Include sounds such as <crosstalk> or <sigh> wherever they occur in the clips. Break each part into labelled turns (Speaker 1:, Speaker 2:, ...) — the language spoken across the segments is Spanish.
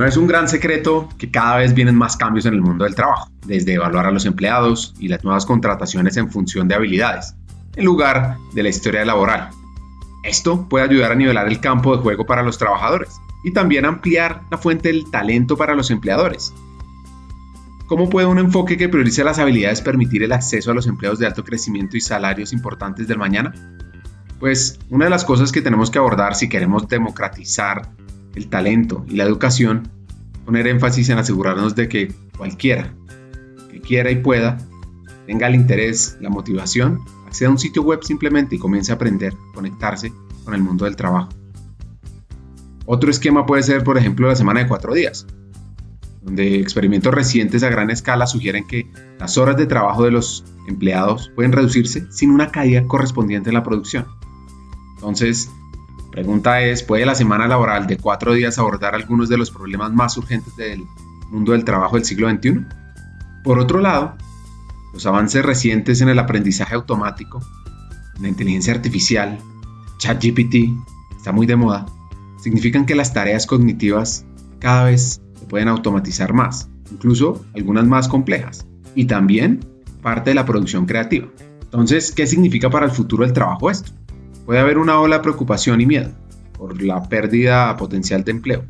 Speaker 1: No es un gran secreto que cada vez vienen más cambios en el mundo del trabajo, desde evaluar a los empleados y las nuevas contrataciones en función de habilidades, en lugar de la historia laboral. Esto puede ayudar a nivelar el campo de juego para los trabajadores y también ampliar la fuente del talento para los empleadores. ¿Cómo puede un enfoque que priorice las habilidades permitir el acceso a los empleos de alto crecimiento y salarios importantes del mañana? Pues una de las cosas que tenemos que abordar si queremos democratizar el talento y la educación, poner énfasis en asegurarnos de que cualquiera que quiera y pueda, tenga el interés, la motivación, acceda a un sitio web simplemente y comience a aprender, conectarse con el mundo del trabajo. Otro esquema puede ser, por ejemplo, la semana de cuatro días, donde experimentos recientes a gran escala sugieren que las horas de trabajo de los empleados pueden reducirse sin una caída correspondiente en la producción. Entonces, Pregunta es, ¿puede la semana laboral de cuatro días abordar algunos de los problemas más urgentes del mundo del trabajo del siglo XXI? Por otro lado, los avances recientes en el aprendizaje automático, en la inteligencia artificial, ChatGPT, está muy de moda, significan que las tareas cognitivas cada vez se pueden automatizar más, incluso algunas más complejas, y también parte de la producción creativa. Entonces, ¿qué significa para el futuro del trabajo esto? Puede haber una ola de preocupación y miedo por la pérdida potencial de empleo.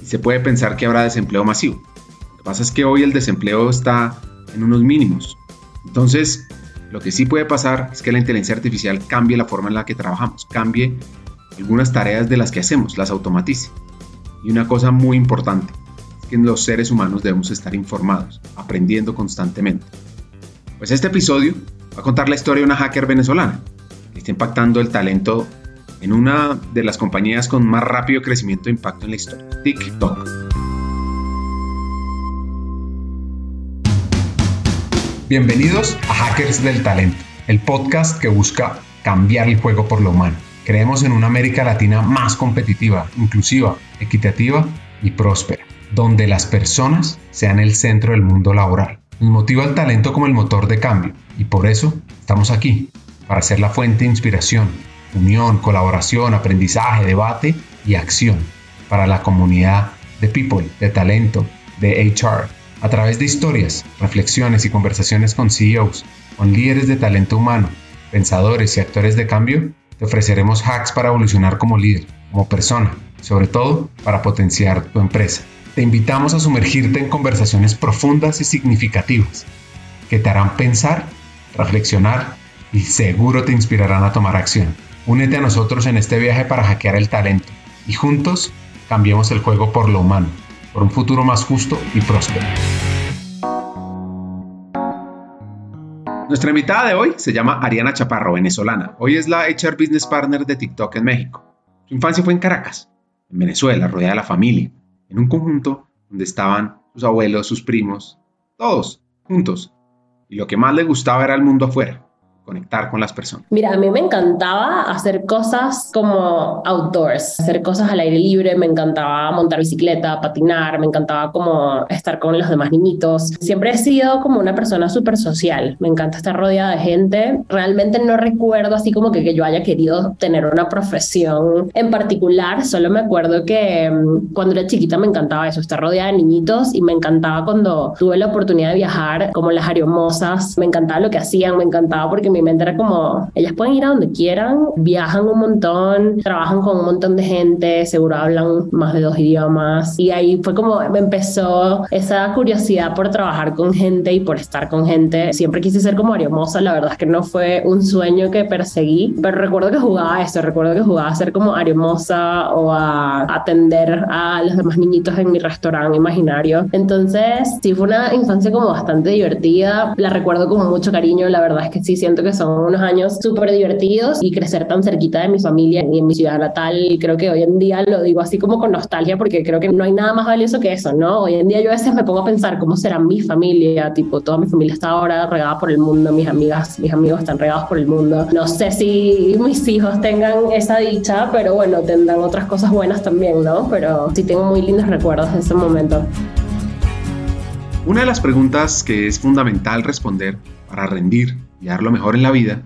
Speaker 1: Y se puede pensar que habrá desempleo masivo. Lo que pasa es que hoy el desempleo está en unos mínimos. Entonces, lo que sí puede pasar es que la inteligencia artificial cambie la forma en la que trabajamos, cambie algunas tareas de las que hacemos, las automatice. Y una cosa muy importante es que los seres humanos debemos estar informados, aprendiendo constantemente. Pues este episodio va a contar la historia de una hacker venezolana está impactando el talento en una de las compañías con más rápido crecimiento e impacto en la historia, TikTok. Bienvenidos a Hackers del Talento, el podcast que busca cambiar el juego por lo humano. Creemos en una América Latina más competitiva, inclusiva, equitativa y próspera, donde las personas sean el centro del mundo laboral. Nos motiva el talento como el motor de cambio y por eso estamos aquí para ser la fuente de inspiración, unión, colaboración, aprendizaje, debate y acción para la comunidad de people, de talento, de HR, a través de historias, reflexiones y conversaciones con CEOs, con líderes de talento humano, pensadores y actores de cambio, te ofreceremos hacks para evolucionar como líder, como persona, sobre todo para potenciar tu empresa. Te invitamos a sumergirte en conversaciones profundas y significativas que te harán pensar, reflexionar y seguro te inspirarán a tomar acción. Únete a nosotros en este viaje para hackear el talento y juntos cambiemos el juego por lo humano, por un futuro más justo y próspero. Nuestra invitada de hoy se llama Ariana Chaparro, venezolana. Hoy es la HR Business Partner de TikTok en México. Su infancia fue en Caracas, en Venezuela, rodeada de la familia, en un conjunto donde estaban sus abuelos, sus primos, todos juntos. Y lo que más le gustaba era el mundo afuera, conectar con las personas?
Speaker 2: Mira, a mí me encantaba hacer cosas como outdoors, hacer cosas al aire libre, me encantaba montar bicicleta, patinar, me encantaba como estar con los demás niñitos. Siempre he sido como una persona súper social, me encanta estar rodeada de gente. Realmente no recuerdo así como que, que yo haya querido tener una profesión en particular, solo me acuerdo que mm, cuando era chiquita me encantaba eso, estar rodeada de niñitos y me encantaba cuando tuve la oportunidad de viajar como las ariomosas, me encantaba lo que hacían, me encantaba porque me mi mente era como, ellas pueden ir a donde quieran, viajan un montón, trabajan con un montón de gente, seguro hablan más de dos idiomas. Y ahí fue como me empezó esa curiosidad por trabajar con gente y por estar con gente. Siempre quise ser como Ariomosa, la verdad es que no fue un sueño que perseguí, pero recuerdo que jugaba eso, recuerdo que jugaba a ser como Ariomosa o a atender a los demás niñitos en mi restaurante imaginario. Entonces, sí fue una infancia como bastante divertida, la recuerdo con mucho cariño, la verdad es que sí siento que son unos años súper divertidos y crecer tan cerquita de mi familia y en mi ciudad natal, creo que hoy en día lo digo así como con nostalgia porque creo que no hay nada más valioso que eso, ¿no? Hoy en día yo a veces me pongo a pensar cómo será mi familia, tipo, toda mi familia está ahora regada por el mundo, mis amigas, mis amigos están regados por el mundo. No sé si mis hijos tengan esa dicha, pero bueno, tendrán otras cosas buenas también, ¿no? Pero sí tengo muy lindos recuerdos de ese momento.
Speaker 1: Una de las preguntas que es fundamental responder para rendir y dar lo mejor en la vida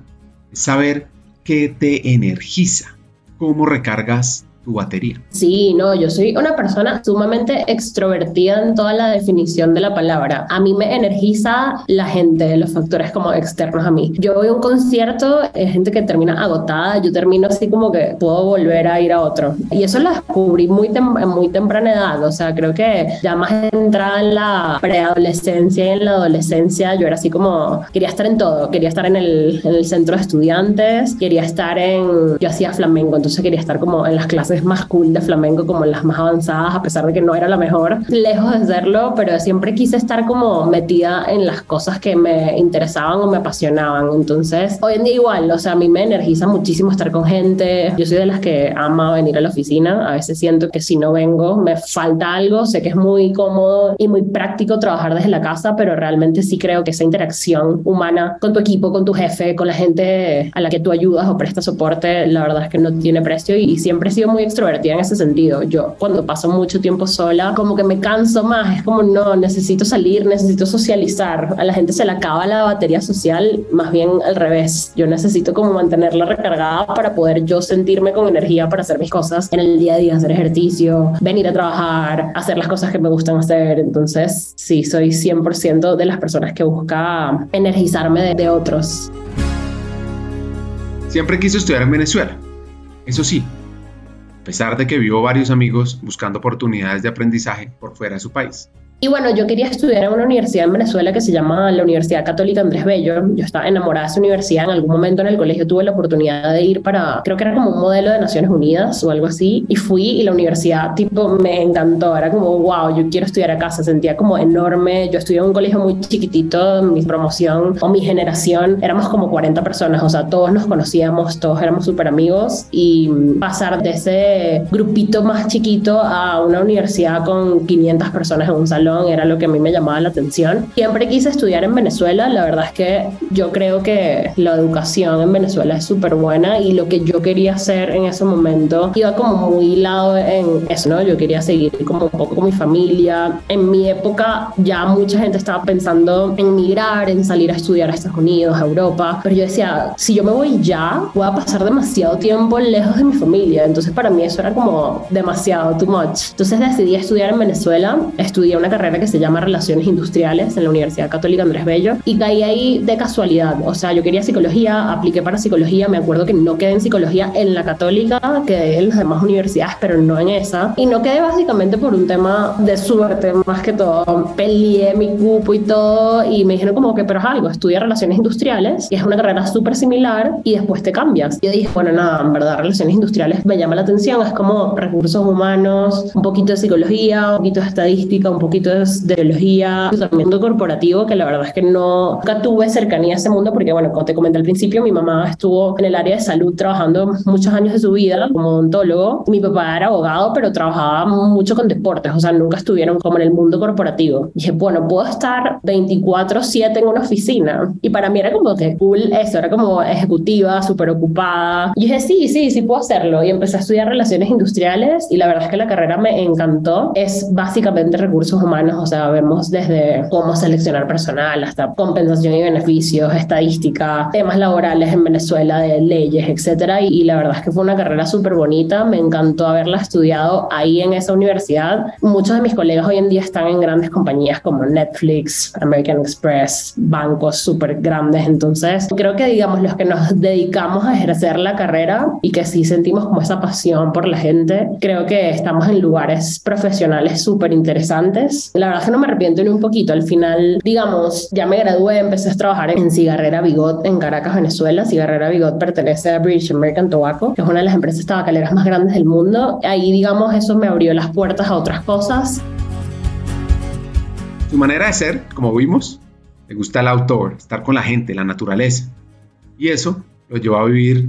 Speaker 1: es saber qué te energiza, cómo recargas tu batería.
Speaker 2: Sí, no, yo soy una persona sumamente extrovertida en toda la definición de la palabra. A mí me energiza la gente, los factores como externos a mí. Yo voy a un concierto, hay gente que termina agotada, yo termino así como que puedo volver a ir a otro. Y eso lo descubrí muy, muy temprana edad, o sea, creo que ya más entrada en la preadolescencia y en la adolescencia, yo era así como, quería estar en todo, quería estar en el, en el centro de estudiantes, quería estar en, yo hacía flamenco, entonces quería estar como en las clases más cool de flamenco, como las más avanzadas, a pesar de que no era la mejor, lejos de serlo, pero siempre quise estar como metida en las cosas que me interesaban o me apasionaban. Entonces, hoy en día igual, o sea, a mí me energiza muchísimo estar con gente. Yo soy de las que ama venir a la oficina. A veces siento que si no vengo me falta algo. Sé que es muy cómodo y muy práctico trabajar desde la casa, pero realmente sí creo que esa interacción humana con tu equipo, con tu jefe, con la gente a la que tú ayudas o prestas soporte, la verdad es que no tiene precio y, y siempre he sido muy extrovertida en ese sentido. Yo cuando paso mucho tiempo sola, como que me canso más, es como no, necesito salir, necesito socializar. A la gente se le acaba la batería social, más bien al revés. Yo necesito como mantenerla recargada para poder yo sentirme con energía para hacer mis cosas en el día a día, hacer ejercicio, venir a trabajar, hacer las cosas que me gustan hacer. Entonces, sí, soy 100% de las personas que busca energizarme de, de otros.
Speaker 1: Siempre quiso estudiar en Venezuela. Eso sí, a pesar de que vio varios amigos buscando oportunidades de aprendizaje por fuera de su país.
Speaker 2: Y bueno, yo quería estudiar en una universidad en Venezuela que se llama la Universidad Católica Andrés Bello. Yo estaba enamorada de esa universidad. En algún momento en el colegio tuve la oportunidad de ir para, creo que era como un modelo de Naciones Unidas o algo así. Y fui y la universidad, tipo, me encantó. Era como, wow, yo quiero estudiar acá. Se sentía como enorme. Yo estudié en un colegio muy chiquitito. Mi promoción o mi generación éramos como 40 personas. O sea, todos nos conocíamos, todos éramos súper amigos. Y pasar de ese grupito más chiquito a una universidad con 500 personas en un salón era lo que a mí me llamaba la atención. Siempre quise estudiar en Venezuela, la verdad es que yo creo que la educación en Venezuela es súper buena y lo que yo quería hacer en ese momento iba como muy hilado en eso, ¿no? Yo quería seguir como un poco con mi familia. En mi época ya mucha gente estaba pensando en migrar, en salir a estudiar a Estados Unidos, a Europa, pero yo decía, si yo me voy ya, voy a pasar demasiado tiempo lejos de mi familia, entonces para mí eso era como demasiado, too much. Entonces decidí estudiar en Venezuela, estudié una carrera que se llama Relaciones Industriales en la Universidad Católica Andrés Bello y caí ahí de casualidad. O sea, yo quería psicología, apliqué para psicología, me acuerdo que no quedé en psicología en la Católica, quedé en las demás universidades, pero no en esa. Y no quedé básicamente por un tema de suerte, más que todo. Peleé mi cupo y todo y me dijeron como que, pero es algo, estudia Relaciones Industriales, y es una carrera súper similar y después te cambias. Yo dije, bueno, nada, en verdad, Relaciones Industriales me llama la atención, es como recursos humanos, un poquito de psicología, un poquito de estadística, un poquito de biología, mundo corporativo, que la verdad es que no, nunca tuve cercanía a ese mundo porque, bueno, como te comenté al principio, mi mamá estuvo en el área de salud trabajando muchos años de su vida como odontólogo. Mi papá era abogado, pero trabajaba mucho con deportes, o sea, nunca estuvieron como en el mundo corporativo. Y dije, bueno, puedo estar 24/7 en una oficina. Y para mí era como que cool eso, era como ejecutiva, súper ocupada. Y dije, sí, sí, sí puedo hacerlo. Y empecé a estudiar relaciones industriales y la verdad es que la carrera me encantó. Es básicamente recursos humanos o sea, vemos desde cómo seleccionar personal hasta compensación y beneficios, estadística, temas laborales en Venezuela, de leyes, etcétera. Y, y la verdad es que fue una carrera súper bonita, me encantó haberla estudiado ahí en esa universidad. Muchos de mis colegas hoy en día están en grandes compañías como Netflix, American Express, bancos súper grandes. Entonces, creo que digamos los que nos dedicamos a ejercer la carrera y que sí sentimos como esa pasión por la gente, creo que estamos en lugares profesionales súper interesantes la verdad es que no me arrepiento ni un poquito. Al final, digamos, ya me gradué, empecé a trabajar en Cigarrera Bigot en Caracas, Venezuela. Cigarrera Bigot pertenece a British American Tobacco, que es una de las empresas tabacaleras más grandes del mundo. Ahí, digamos, eso me abrió las puertas a otras cosas.
Speaker 1: Su manera de ser, como vimos, le gusta el outdoor, estar con la gente, la naturaleza. Y eso lo llevó a vivir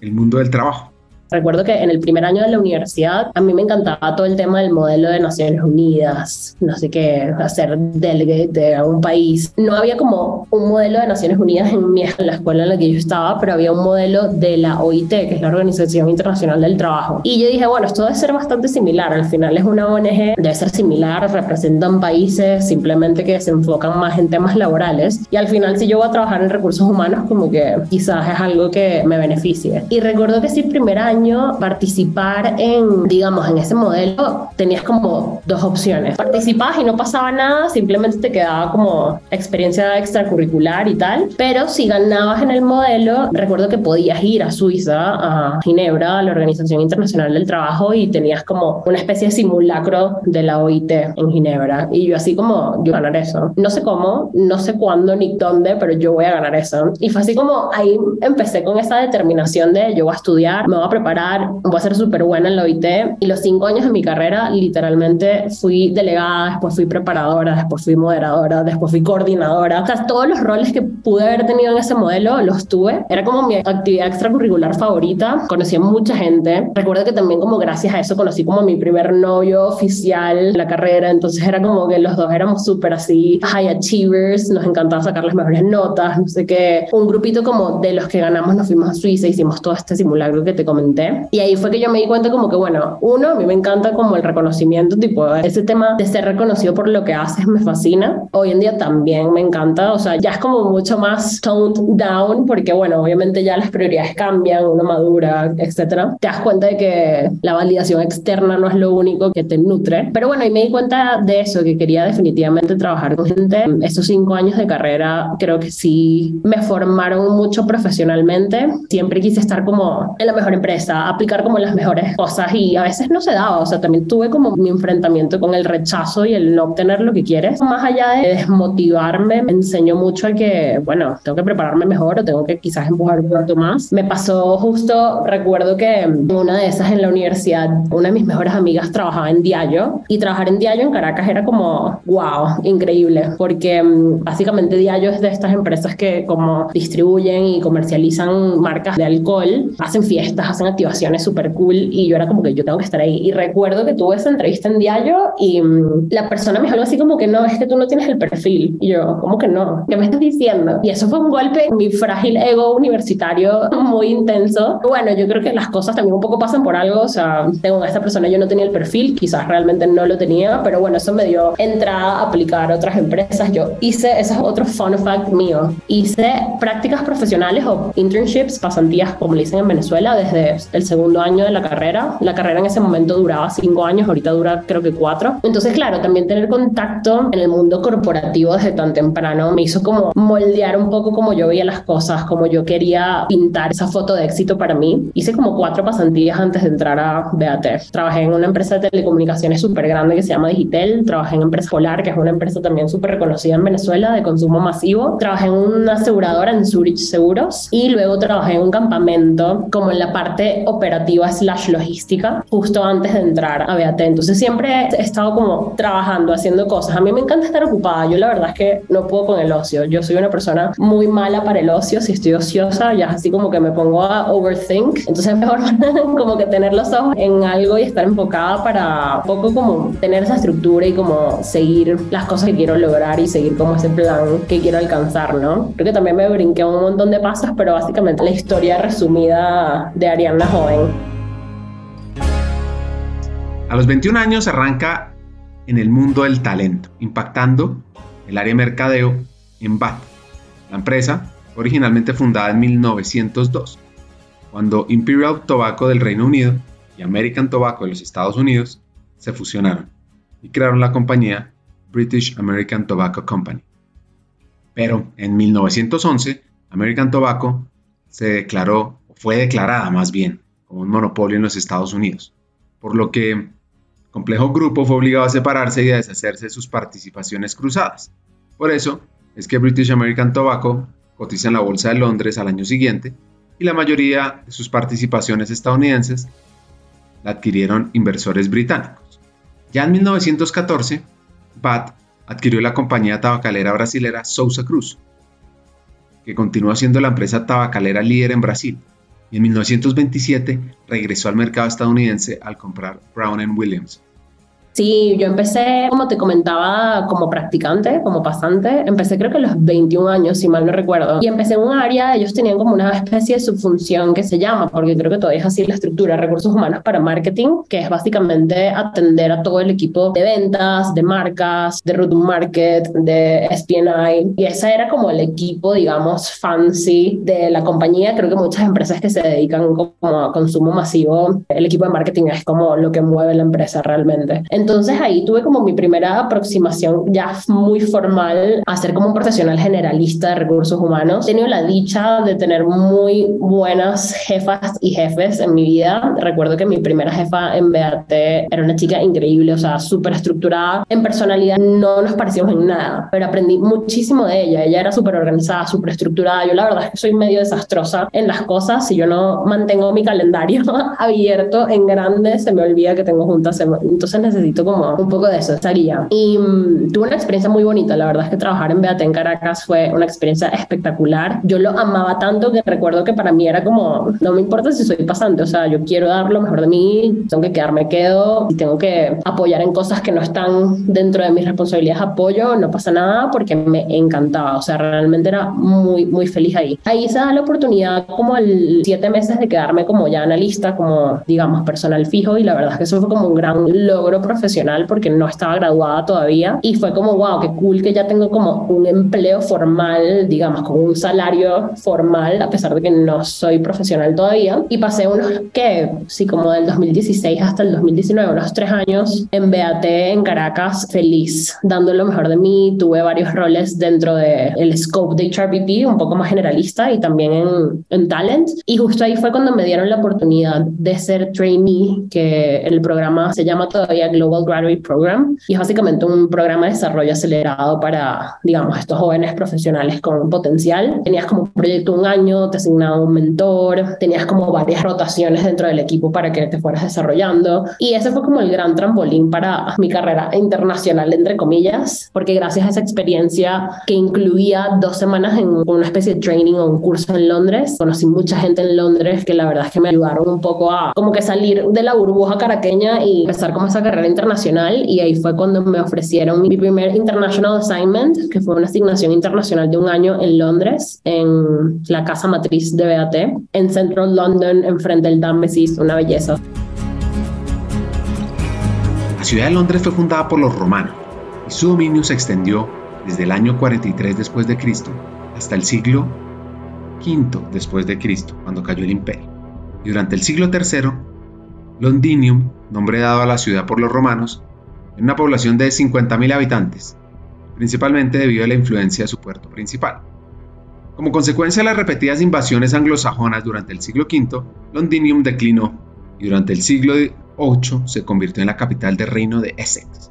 Speaker 1: el mundo del trabajo.
Speaker 2: Recuerdo que en el primer año de la universidad a mí me encantaba todo el tema del modelo de Naciones Unidas, no sé qué, hacer delegate de un país. No había como un modelo de Naciones Unidas en, mi, la escuela en la que yo estaba, pero había un modelo de la OIT, que es la Organización Internacional del Trabajo. Y yo dije, bueno, esto debe ser bastante similar. Al final es una ONG, debe ser similar, representan países simplemente que se enfocan más en temas laborales. Y al final, si yo voy a trabajar en recursos humanos, como que quizás es algo que me beneficie. Y recuerdo que sí, primer año año participar en, digamos, en ese modelo, tenías como dos opciones. Participabas y no pasaba nada, simplemente te quedaba como experiencia extracurricular y tal, pero si ganabas en el modelo, recuerdo que podías ir a Suiza, a Ginebra, a la Organización Internacional del Trabajo y tenías como una especie de simulacro de la OIT en Ginebra. Y yo así como, yo ganar eso. No sé cómo, no sé cuándo ni dónde, pero yo voy a ganar eso. Y fue así como ahí empecé con esa determinación de yo voy a estudiar, me voy a preparar, voy a ser súper buena en la OIT. Y los cinco años de mi carrera, literalmente fui delegada, después fui preparadora, después fui moderadora, después fui coordinadora. O sea, todos los roles que pude haber tenido en ese modelo los tuve. Era como mi actividad extracurricular favorita. Conocí a mucha gente. Recuerdo que también como gracias a eso conocí como mi primer novio oficial de la carrera. Entonces era como que los dos éramos súper así high achievers. Nos encantaba sacar las mejores notas, no sé qué. Un grupito como de los que ganamos nos fuimos a Suiza, hicimos todo este simulacro que te comenté. Y ahí fue que yo me di cuenta como que, bueno, uno, a mí me encanta como el reconocimiento, tipo, ese tema de ser reconocido por lo que haces me fascina. Hoy en día también me encanta, o sea, ya es como mucho más toned down porque, bueno, obviamente ya las prioridades cambian, uno madura, etcétera. Te das cuenta de que la validación externa no es lo único que te nutre. Pero bueno, y me di cuenta de eso, que quería definitivamente trabajar con gente. Esos cinco años de carrera creo que sí me formaron mucho profesionalmente. Siempre quise estar como en la mejor empresa, aplicar como las mejores cosas y a veces no se daba. O sea, también tuve como mi enfrentamiento con el rechazo y el no obtener lo que quieres. Más allá de desmotivarme, me enseñó mucho a que, bueno, tengo que prepararme mejor o tengo que quizás empujar un poquito más. Me pasó justo, recuerdo que una de esas en la universidad, una de mis mejores amigas trabajaba en Diallo y trabajar en Diallo en Caracas era como, wow, increíble, porque mm, básicamente Diallo es de estas empresas que como distribuyen y comercializan marcas de alcohol, hacen fiestas, hacen activaciones súper cool y yo era como que yo tengo que estar ahí. Y recuerdo que tuve esa entrevista en Diallo y mm, la persona me dijo así como que no, es que tú no tienes el perfil. Y yo, ¿cómo que no? ¿Qué me estás diciendo? Y eso fue un golpe en mi frágil ego universitario muy intenso. Bueno, yo creo que las cosas también un poco pasan por algo, o sea, tengo a esta persona, yo no tenía el perfil, quizás realmente no lo tenía, pero bueno, eso me dio entrada a aplicar a otras empresas. Yo hice, ese es otro fun fact mío, hice prácticas profesionales o internships, pasantías, como le dicen en Venezuela, desde el segundo año de la carrera. La carrera en ese momento duraba cinco años, ahorita dura creo que cuatro. Entonces, claro, también tener contacto en el mundo corporativo desde tan temprano me hizo como moldear un poco como yo veía las cosas, como yo quería pintar esa foto de éxito para mí. Hice como cuatro pasantías antes de entrar a BAT. Trabajé en una empresa de telecomunicaciones súper grande que se llama Digitel, trabajé en Empresa Polar, que es una empresa también súper reconocida en Venezuela de consumo masivo, trabajé en una aseguradora en Zurich Seguros y luego trabajé en un campamento como en la parte operativa slash logística justo antes de entrar a BAT. Entonces siempre he estado como trabajando, haciendo cosas. A mí me encanta estar ocupada. Yo la verdad es que no puedo con el ocio. Yo soy una persona muy mala para el ocio. Si estoy ociosa, ya así como que me pongo a overthink. Entonces es <laughs> mejor como que tener los ojos en algo y estar enfocada para poco como tener esa estructura y como seguir las cosas que quiero lograr y seguir como ese plan que quiero alcanzar, ¿no? Creo que también me brinqué un montón de pasos, pero básicamente la historia resumida de Ariana joven.
Speaker 1: A los 21 años arranca en el mundo del talento, impactando el área de mercadeo en BAT. La empresa, originalmente fundada en 1902, cuando Imperial Tobacco del Reino Unido y American Tobacco de los Estados Unidos se fusionaron y crearon la compañía British American Tobacco Company. Pero en 1911, American Tobacco se declaró, fue declarada más bien, como un monopolio en los Estados Unidos, por lo que el complejo grupo fue obligado a separarse y a deshacerse de sus participaciones cruzadas. Por eso es que British American Tobacco cotiza en la Bolsa de Londres al año siguiente y la mayoría de sus participaciones estadounidenses la adquirieron inversores británicos. Ya en 1914, BAT adquirió la compañía tabacalera brasilera Sousa Cruz, que continúa siendo la empresa tabacalera líder en Brasil, y en 1927 regresó al mercado estadounidense al comprar Brown Williams.
Speaker 2: Sí, yo empecé, como te comentaba, como practicante, como pasante. Empecé creo que a los 21 años, si mal no recuerdo. Y empecé en un área, ellos tenían como una especie de subfunción que se llama, porque creo que todavía es así la estructura, recursos humanos para marketing, que es básicamente atender a todo el equipo de ventas, de marcas, de route market, de SPNI. Y ese era como el equipo, digamos, fancy de la compañía. Creo que muchas empresas que se dedican como a consumo masivo, el equipo de marketing es como lo que mueve la empresa realmente. Entonces ahí tuve como mi primera aproximación ya muy formal a ser como un profesional generalista de recursos humanos. He tenido la dicha de tener muy buenas jefas y jefes en mi vida. Recuerdo que mi primera jefa en BAT era una chica increíble, o sea, súper estructurada. En personalidad no nos parecíamos en nada, pero aprendí muchísimo de ella. Ella era súper organizada, súper estructurada. Yo la verdad es que soy medio desastrosa en las cosas. Si yo no mantengo mi calendario <laughs> abierto en grande, se me olvida que tengo juntas. Entonces necesito como un poco de eso, esa guía. Y mm, tuve una experiencia muy bonita, la verdad es que trabajar en Beate en Caracas fue una experiencia espectacular. Yo lo amaba tanto que recuerdo que para mí era como, no me importa si soy pasante, o sea, yo quiero dar lo mejor de mí, tengo que quedarme quedo y tengo que apoyar en cosas que no están dentro de mis responsabilidades, apoyo, no pasa nada porque me encantaba, o sea, realmente era muy, muy feliz ahí. Ahí se da la oportunidad como el siete meses de quedarme como ya analista, como digamos personal fijo y la verdad es que eso fue como un gran logro profesional profesional porque no estaba graduada todavía y fue como, wow, qué cool que ya tengo como un empleo formal, digamos, con un salario formal, a pesar de que no soy profesional todavía. Y pasé unos, que sí, como del 2016 hasta el 2019, unos tres años en BAT en Caracas, feliz, dando lo mejor de mí. Tuve varios roles dentro del el scope de HRBP, un poco más generalista y también en, en talent. Y justo ahí fue cuando me dieron la oportunidad de ser trainee, que el programa se llama todavía Global Global Graduate Program y es básicamente un programa de desarrollo acelerado para, digamos, estos jóvenes profesionales con potencial. Tenías como un proyecto un año, te asignaba un mentor, tenías como varias rotaciones dentro del equipo para que te fueras desarrollando y ese fue como el gran trampolín para mi carrera internacional, entre comillas, porque gracias a esa experiencia que incluía dos semanas en una especie de training o un curso en Londres, conocí mucha gente en Londres que la verdad es que me ayudaron un poco a como que salir de la burbuja caraqueña y empezar como esa carrera internacional internacional y ahí fue cuando me ofrecieron mi primer International Assignment, que fue una asignación internacional de un año en Londres, en la casa matriz de BAT, en Central London, enfrente del Támesis, una belleza.
Speaker 1: La ciudad de Londres fue fundada por los romanos y su dominio se extendió desde el año 43 después de Cristo hasta el siglo V después de Cristo, cuando cayó el imperio. Y durante el siglo III Londinium, nombre dado a la ciudad por los romanos, en una población de 50.000 habitantes, principalmente debido a la influencia de su puerto principal. Como consecuencia de las repetidas invasiones anglosajonas durante el siglo V, Londinium declinó y durante el siglo VIII se convirtió en la capital del reino de Essex.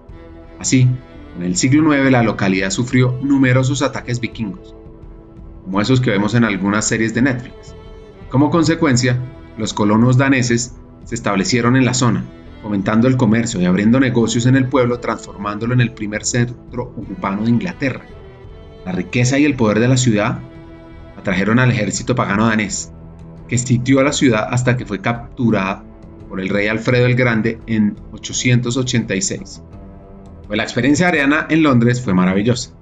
Speaker 1: Así, en el siglo IX la localidad sufrió numerosos ataques vikingos, como esos que vemos en algunas series de Netflix. Como consecuencia, los colonos daneses se establecieron en la zona, fomentando el comercio y abriendo negocios en el pueblo, transformándolo en el primer centro urbano de Inglaterra. La riqueza y el poder de la ciudad atrajeron al ejército pagano danés, que sitió a la ciudad hasta que fue capturada por el rey Alfredo el Grande en 886. Pues la experiencia ariana en Londres fue maravillosa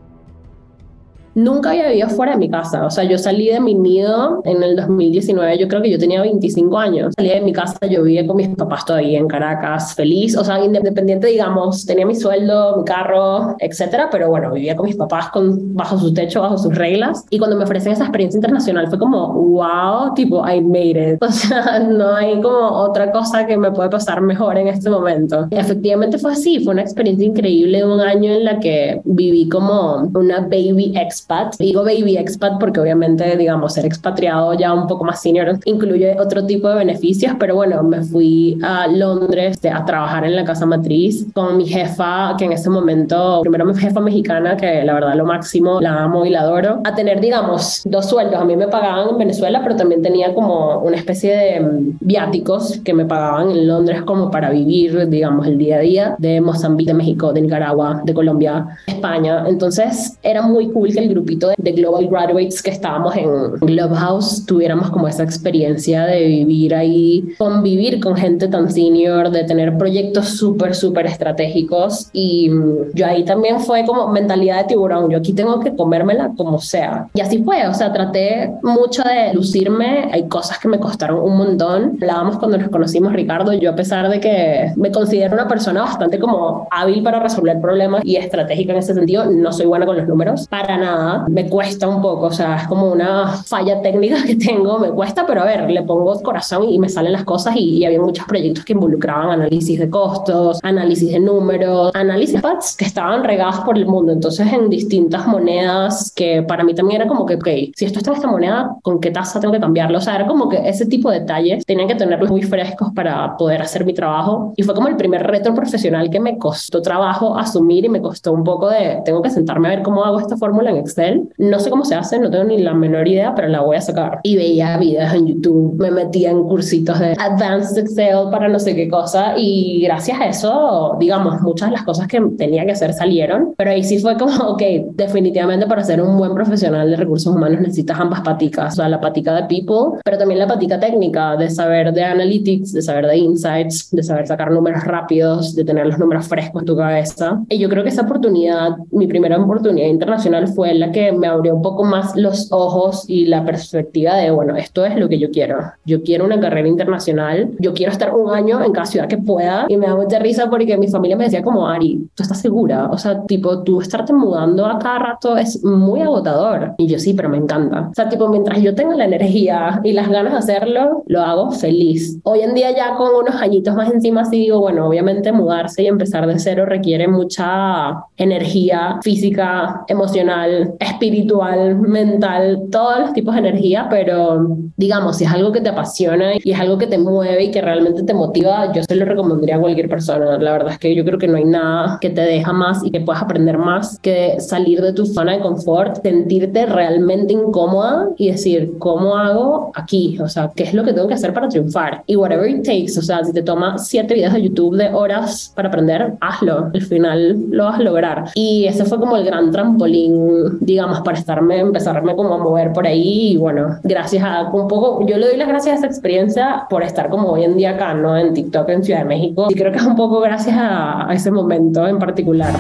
Speaker 2: nunca había vivido fuera de mi casa. O sea, yo salí de mi nido en el 2019, yo creo que yo tenía 25 años. Salí de mi casa, yo vivía con mis papás todavía en Caracas, feliz, o sea, independiente, digamos, tenía mi sueldo, mi carro, etcétera, pero bueno, vivía con mis papás con, bajo su techo, bajo sus reglas. Y cuando me ofrecen esa experiencia internacional fue como, wow, tipo, I made it. <laughs> O sea, no hay como otra cosa que me puede pasar mejor en este momento. Y efectivamente fue así, fue una experiencia increíble, un año en la que viví como una baby expat Digo baby expat porque obviamente, digamos, ser expatriado ya un poco más senior incluye otro tipo de beneficios, pero bueno, me fui a Londres a trabajar en la casa matriz con mi jefa, que en ese momento, primero mi jefa mexicana, que la verdad lo máximo, la amo y la adoro, a tener, digamos, dos sueldos. A mí me pagaban en Venezuela, pero también tenía como una especie de mm, viáticos que me pagaban en Londres como para vivir, digamos, el día a día de Mozambique, de México, de Nicaragua, de Colombia, España. Entonces era muy cool que el grupito de Global Graduates que estábamos en Clubhouse tuviéramos como esa experiencia de vivir ahí, convivir con gente tan senior, de tener proyectos súper, súper estratégicos. Y mm, yo ahí también fue como mentalidad de tiburón, yo aquí tengo que comérmela como sea. Y así fue, o sea, traté mucho de lucirme, hay cosas que me costaron un montón. Hablábamos cuando nos conocimos, Ricardo, yo a pesar de que me considero una persona bastante como hábil para resolver problemas y estratégica en ese sentido, no soy buena con los números, para nada, me cuesta un poco, o sea, es como una falla técnica <laughs> que tengo, me cuesta, pero a ver, le pongo corazón y me salen las cosas y, había muchos proyectos que involucraban análisis de costos, análisis de números, análisis pads que estaban regados por el mundo, entonces en distintas monedas que para mí también era como que, ok, si esto está en esta moneda, ¿con qué tasa tengo que cambiarlo? O sea, era como que ese tipo de detalles tenían que tenerlos muy frescos para poder hacer mi trabajo y fue como el primer reto profesional que me costó trabajo asumir y me costó un poco de, tengo que sentarme a ver cómo hago esta fórmula en Excel, no sé cómo se hace, no tengo ni la menor idea, pero la voy a sacar. Y veía videos en YouTube, me metía en cursitos de Advanced Excel para no sé qué cosa y gracias a eso, digamos, muchas de las cosas que tenía que hacer salieron, pero ahí sí fue como, <laughs> ok, definitivamente para ser un buen profesional de recursos humanos necesitas ambas paticas, o sea, la patica de people, pero también la patica técnica de saber de analytics, de saber de insights, de saber sacar números rápidos, de tener los números frescos en tu cabeza. Y yo creo que esa oportunidad, mi primera oportunidad internacional fue la que me abrió un poco más los ojos y la perspectiva de, bueno, esto es lo que yo quiero. Yo quiero una carrera internacional, yo quiero estar un año en cada ciudad que pueda y me da mucha risa porque mi familia me decía como, Ari, ¿tú estás segura? O sea, tipo, tú estarte mudando a cada rato es muy agotador. Y yo sí, pero me encanta. O sea, tipo, mientras yo tenga la energía y las ganas de hacerlo, lo hago feliz. Hoy en día ya con unos añitos más encima sí digo, bueno, obviamente mudarse y empezar de cero requiere mucha energía física, emocional, espiritual, mental, todos los tipos de energía, pero digamos, si es algo que te apasiona y es algo que te mueve y que realmente te motiva, yo se lo recomendaría a cualquier persona. La verdad es que yo creo que no hay nada que te deja más y que puedas aprender más que salir de tu zona de confort, sentirte realmente incómoda y decir, ¿cómo hago aquí? O sea, ¿qué es lo que tengo que hacer para triunfar? Y whatever it takes, o sea, si te toma siete videos de YouTube de horas para aprender, hazlo. Al final lo vas a lograr. Y ese fue como el gran trampolín, digamos, para estarme, empezarme como a mover por ahí. Y bueno, gracias a un poco, yo le doy las gracias a esa experiencia por estar como hoy en día acá, ¿no? En TikTok en Ciudad de México. Y creo que es un poco gracias a, ese momento en particular.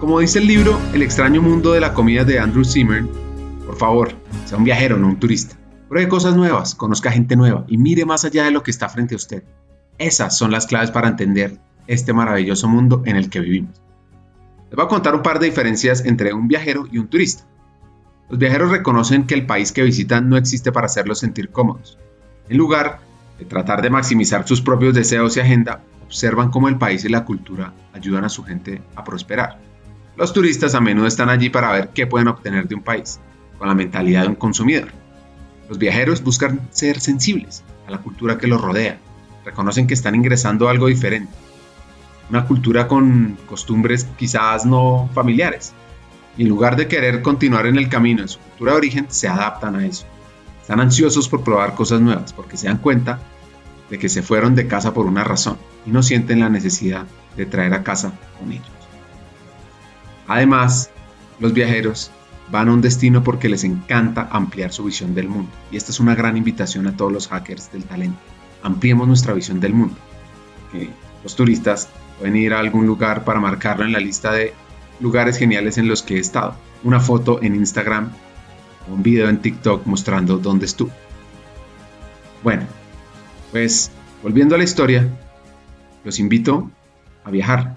Speaker 1: Como dice el libro El extraño mundo de la comida de Andrew Zimmern, por favor, sea un viajero, no un turista. Pruebe cosas nuevas, conozca gente nueva y mire más allá de lo que está frente a usted. Esas son las claves para entender este maravilloso mundo en el que vivimos. Les voy a contar un par de diferencias entre un viajero y un turista. Los viajeros reconocen que el país que visitan no existe para hacerlos sentir cómodos. En lugar de tratar de maximizar sus propios deseos y agenda, observan cómo el país y la cultura ayudan a su gente a prosperar. Los turistas a menudo están allí para ver qué pueden obtener de un país, con la mentalidad de un consumidor. Los viajeros buscan ser sensibles a la cultura que los rodea, reconocen que están ingresando algo diferente, una cultura con costumbres quizás no familiares, y en lugar de querer continuar en el camino en su cultura de origen, se adaptan a eso. Están ansiosos por probar cosas nuevas porque se dan cuenta de que se fueron de casa por una razón y no sienten la necesidad de traer a casa con ellos. Además, los viajeros van a un destino porque les encanta ampliar su visión del mundo. Y esta es una gran invitación a todos los hackers del talento. Ampliemos nuestra visión del mundo. los turistas pueden ir a algún lugar para marcarlo en la lista de lugares geniales en los que he estado. Una foto en Instagram, un video en TikTok mostrando dónde estuve. Bueno, pues volviendo a la historia, los invito a viajar,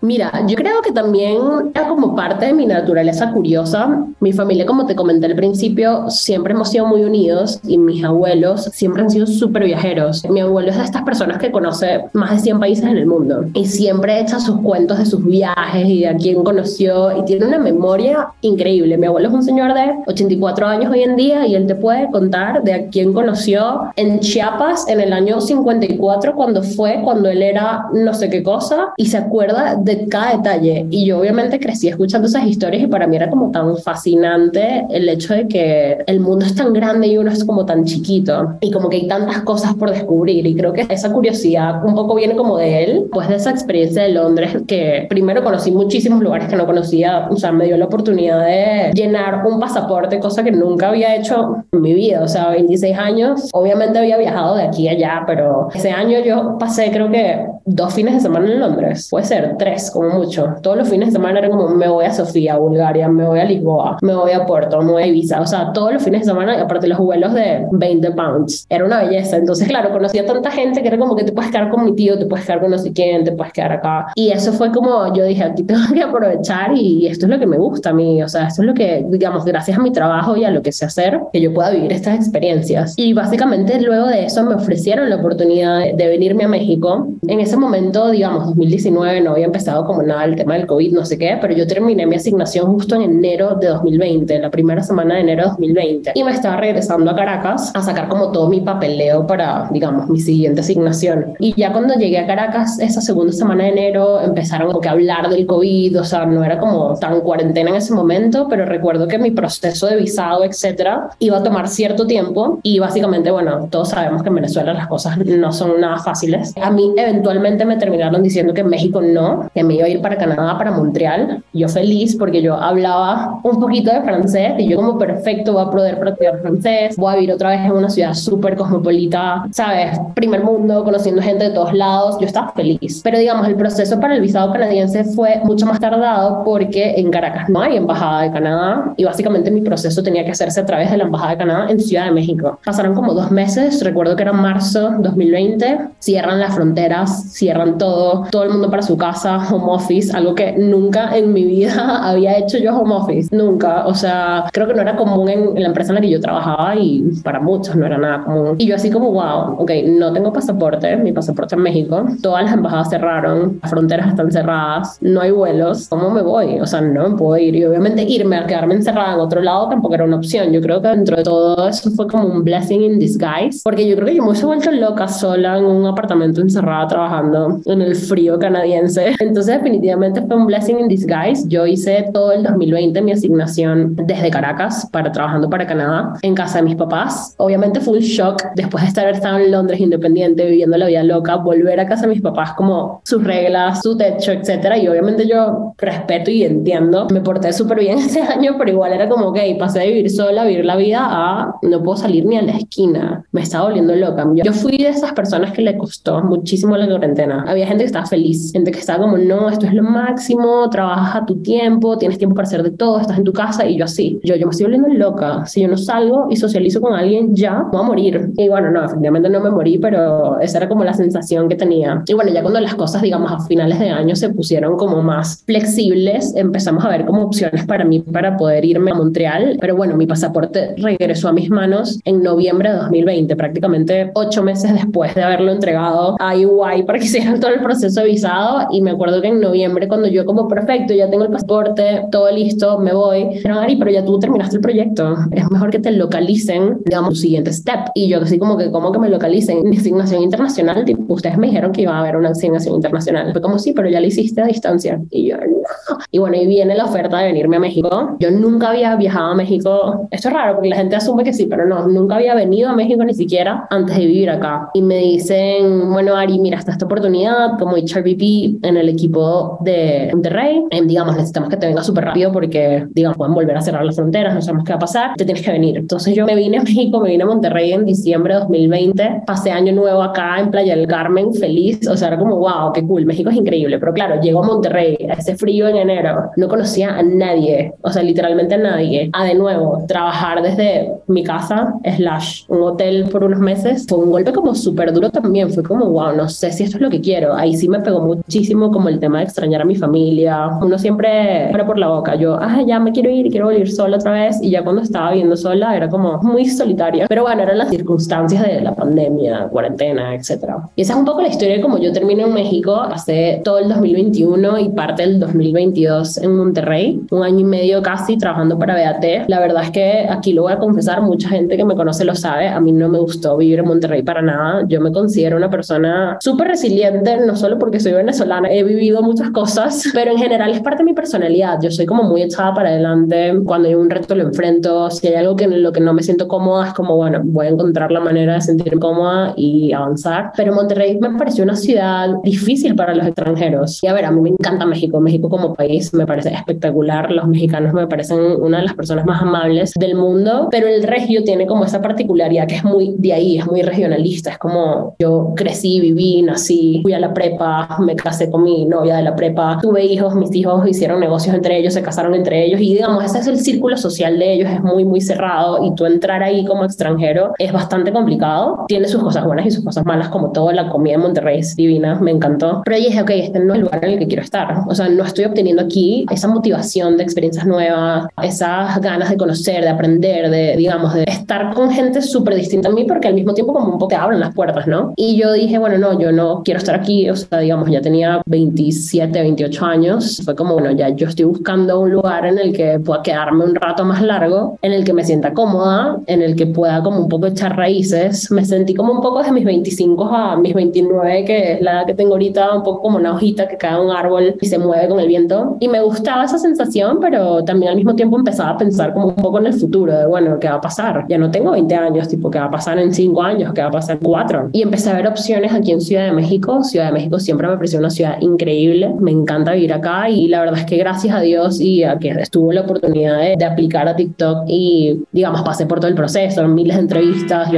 Speaker 2: Mira, yo creo que también era como parte de mi naturaleza curiosa. Mi familia, como te comenté al principio, siempre hemos sido muy unidos y mis abuelos siempre han sido súper viajeros. Mi abuelo es de estas personas que conoce más de 100 países en el mundo y siempre echa sus cuentos de sus viajes y de a quién conoció y tiene una memoria increíble. Mi abuelo es un señor de 84 años hoy en día y él te puede contar de a quién conoció en Chiapas en el año 54 cuando fue, cuando él era no sé qué cosa y se acuerda de cada detalle. Y yo obviamente crecí escuchando esas historias y para mí era como tan fascinante el hecho de que el mundo es tan grande y uno es como tan chiquito. Y como que hay tantas cosas por descubrir. Y creo que esa curiosidad un poco viene como de él, pues de esa experiencia de Londres que primero conocí muchísimos lugares que no conocía, o sea, me dio la oportunidad de llenar un pasaporte, cosa que nunca había hecho en mi vida, o sea, 26 años, obviamente había viajado de aquí a allá, pero ese año yo pasé creo que dos fines de semana en Londres, puede ser tres como mucho, todos los fines de semana era como me voy a Sofía, Bulgaria, me voy a Lisboa, me voy a Puerto, me voy a Ibiza, o sea, todos los fines de semana, aparte los vuelos de 20 pounds, era una belleza, entonces claro, conocía tanta gente que era como que te puedes quedar con mi tío, te puedes quedar con no sé quién, te puedes quedar acá, y eso fue como, yo dije, aquí tengo que aprovechar y esto es lo que me gusta a mí, o sea, esto es lo que, digamos, gracias a mi trabajo y a lo que sé hacer, que yo pueda vivir estas experiencias. Y básicamente luego de eso me ofrecieron la oportunidad de venirme a México. En ese momento, digamos, 2019, no había empezado como nada el tema del COVID, no sé qué, pero yo terminé mi asignación justo en enero de 2020, la primera semana de enero de 2020. Y me estaba regresando a Caracas a sacar como todo mi papeleo para, digamos, mi siguiente asignación. Y ya cuando llegué a Caracas, esa segunda semana de enero, empezaron como que a hablar del COVID, o sea, no era como tan cuarentena en ese momento, pero recuerdo que mi proceso de visado, etcétera, iba a tomar cierto tiempo y básicamente, bueno, todos sabemos que en Venezuela las cosas no son nada fáciles. A mí eventualmente me terminaron diciendo que en México no, que me iba a ir para Canadá, para Montreal. Yo feliz porque yo hablaba un poquito de francés y yo como perfecto voy a poder practicar francés, voy a vivir otra vez en una ciudad súper cosmopolita, ¿sabes? Primer mundo, conociendo gente de todos lados, yo estaba feliz. Pero digamos, el proceso para el visado canadiense fue mucho más tardado porque en Caracas no hay embajada de Canadá y básicamente mi proceso tenía que hacerse a través de la embajada de Canadá en Ciudad de México. Pasaron como dos meses, recuerdo que era marzo 2020, cierran las fronteras, cierran todo, todo el mundo para su casa, home office, algo que nunca en mi vida <laughs> había hecho yo home office, nunca, o sea, creo que no era común en, en la empresa en la que yo trabajaba y para muchos no era nada común. Y yo así como, wow, ok, no tengo pasaporte, mi pasaporte en México, todas las embajadas cerraron, las fronteras están cerradas, no hay vuelos, ¿cómo me voy? O sea, no me puedo ir. Y obviamente irme a quedarme encerrada en otro lado tampoco era una opción. Yo creo que dentro de todo eso fue como un blessing in disguise, porque yo creo que yo me hubiese vuelto loca sola en un apartamento encerrada trabajando en el frío canadiense. <laughs> Entonces definitivamente fue un blessing in disguise. Yo hice todo el 2020 mi asignación desde Caracas para trabajando para Canadá en casa de mis papás. Obviamente fue un shock después de estar estado en Londres independiente, viviendo la vida loca, volver a casa de mis papás como sus reglas, su techo, etcétera. Y obviamente yo respeto y entiendo. Me porté súper bien <laughs> ese año, pero igual era como, ok, pasé de vivir sola, vivir la vida a no puedo salir ni a la esquina. Me estaba volviendo loca. Yo fui de esas personas que le costó muchísimo la cuarentena. Había gente que estaba feliz, gente que estaba como, no, esto es lo máximo, trabajas a tu tiempo, tienes tiempo para hacer de todo, estás en tu casa y yo así. Yo, yo me estoy volviendo loca. Si yo no salgo y socializo con alguien, ya voy a morir. Y bueno, no, efectivamente no me morí, pero esa era como la sensación que tenía. Y bueno, ya cuando las cosas, digamos, a finales de año se pusieron como más flexibles, empezamos a ver como opciones para mí para poder irme a Montreal. Pero bueno, mi pasaporte regresó a mis manos en noviembre de 2020, prácticamente ocho meses después de haberlo entregado a EY para que <laughs> hicieran todo el proceso de visado. Y me acuerdo que en noviembre, cuando yo como perfecto, ya tengo el pasaporte, todo listo, me voy, dijeron, Ari, pero ya tú terminaste el proyecto, es mejor que te localicen, digamos, tu siguiente step. Y yo así como que, ¿cómo que me localicen? Mi asignación internacional, tipo, ustedes me dijeron que iba a haber una asignación internacional. Fue como, sí, pero ya la hiciste a distancia. Y yo, no. Y bueno, y viene la oferta de venirme a México. Yo nunca había viajado a México. Esto es raro porque la gente asume que sí, pero no, nunca había venido a México ni siquiera antes de vivir acá. Y me dicen, bueno, Ari, mira, está esta oportunidad como HRVP en el equipo de Monterrey. Eh, digamos, necesitamos que te venga súper rápido porque, digamos, pueden volver a cerrar las fronteras, no sabemos qué va a pasar, te tienes que venir. Entonces yo me vine a México, me vine a Monterrey en diciembre de 2020, pasé año nuevo acá en Playa del Carmen, feliz, o sea, era como, wow, qué cool, México es increíble, pero claro, llego a Monterrey, a ese frío en enero, no conocía a nadie, o sea, literalmente a nadie. A de nuevo, trabajar desde mi casa, slash, un hotel por unos meses, fue un golpe como súper duro también, fue como, wow, no sé si esto es lo que quiero. Ahí sí me pegó muchísimo como el tema de extrañar a mi familia. Uno siempre fuera por la boca, yo, ah, ya me quiero ir, quiero volver sola otra vez, y ya cuando estaba viviendo sola era como muy solitaria. Pero bueno, eran las circunstancias circunstancias de la pandemia, cuarentena, etc. Y esa es un poco la historia de cómo yo terminé en México, hace todo el 2021 y parte del 2022 en Monterrey, un año y medio casi trabajando para BAT. La verdad es que aquí lo voy a confesar, mucha gente que me conoce lo sabe, a mí no me gustó vivir en Monterrey para nada. Yo me considero una persona súper resiliente, no solo porque soy venezolana, he vivido muchas cosas, <laughs> pero en general es parte de mi personalidad. Yo soy como muy echada para adelante, cuando hay un reto lo enfrento, si hay algo que en lo que no me siento cómoda es como, bueno, voy a encontrar la manera de sentirme cómoda y avanzar. Pero Monterrey me pareció una ciudad difícil para los extranjeros. Y a ver, a mí me encanta México, México como país me parece espectacular, los mexicanos me parecen una de las personas más amables del mundo, pero el regio tiene como esa particularidad que es muy de ahí, es muy regionalista, es como yo crecí, viví, nací, fui a la prepa, me casé con mi novia de la prepa, tuve hijos, mis hijos hicieron negocios entre ellos, se casaron entre ellos. Y digamos, ese es el círculo social de ellos, es muy, muy cerrado. Y tú entrar ahí como extranjero es bastante complicado, tiene sus cosas buenas y sus cosas malas, como todo, la comida en Monterrey es divina, me encantó, pero yo dije, ok, este no es el lugar en el que quiero estar, o sea, no estoy obteniendo aquí esa motivación de experiencias nuevas, esas ganas de conocer, de aprender, de, digamos, de estar con gente súper distinta a mí porque al mismo tiempo como un poco te abren las puertas, ¿no? Y yo dije, bueno, no, yo no quiero estar aquí, o sea, digamos, ya tenía 27, 28 años, fue como, bueno, ya yo estoy buscando un lugar en el que pueda quedarme un rato más largo, en el que me sienta cómoda, en el que pueda como un poco echar raíces. Me sentí como un poco desde mis 25 a mis 29, que es la edad que tengo ahorita, un poco como una hojita que cae en un árbol y se mueve con el viento. Y me gustaba esa sensación, pero también al mismo tiempo empezaba a pensar como un poco en el futuro, de bueno, ¿qué va a pasar? Ya no tengo 20 años, tipo, ¿qué va a pasar en 5 años? ¿Qué va a pasar en 4? Y empecé a ver opciones aquí en Ciudad de México. Ciudad de México siempre me pareció una ciudad increíble, me encanta vivir acá y la verdad es que gracias a Dios y a que estuvo la oportunidad de, de aplicar a TikTok y, digamos, pasé por todo el proceso, miles de entrevistas, yo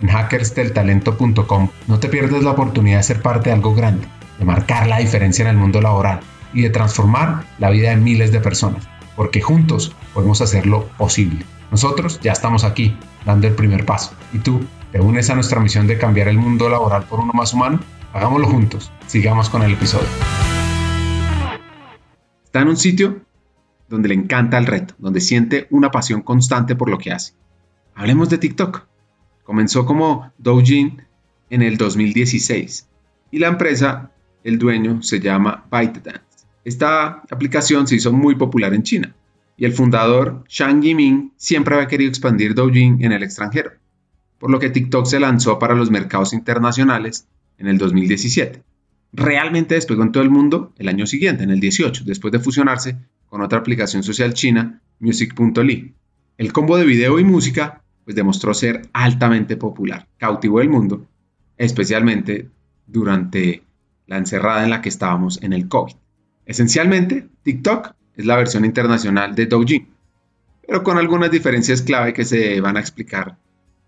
Speaker 1: en hackersdeltalento.com. No te pierdas la oportunidad de ser parte de algo grande, de marcar la diferencia en el mundo laboral y de transformar la vida de miles de personas porque juntos podemos hacerlo posible. Nosotros ya estamos aquí, dando el primer paso. ¿Y tú te unes a nuestra misión de cambiar el mundo laboral por uno más humano? Hagámoslo juntos. Sigamos con el episodio. Está en un sitio donde le encanta el reto, donde siente una pasión constante por lo que hace. Hablemos de TikTok. Comenzó como Doujin en el 2016 y la empresa, el dueño, se llama ByteDance. Esta aplicación se hizo muy popular en China y el fundador Shang Yiming siempre había querido expandir Douyin en el extranjero, por lo que TikTok se lanzó para los mercados internacionales en el 2017. Realmente despegó en todo el mundo el año siguiente, en el 18, después de fusionarse con otra aplicación social china, Music.ly. El combo de video y música pues demostró ser altamente popular, cautivó el mundo, especialmente durante la encerrada en la que estábamos en el COVID. Esencialmente, TikTok es la versión internacional de Douyin, pero con algunas diferencias clave que se van a explicar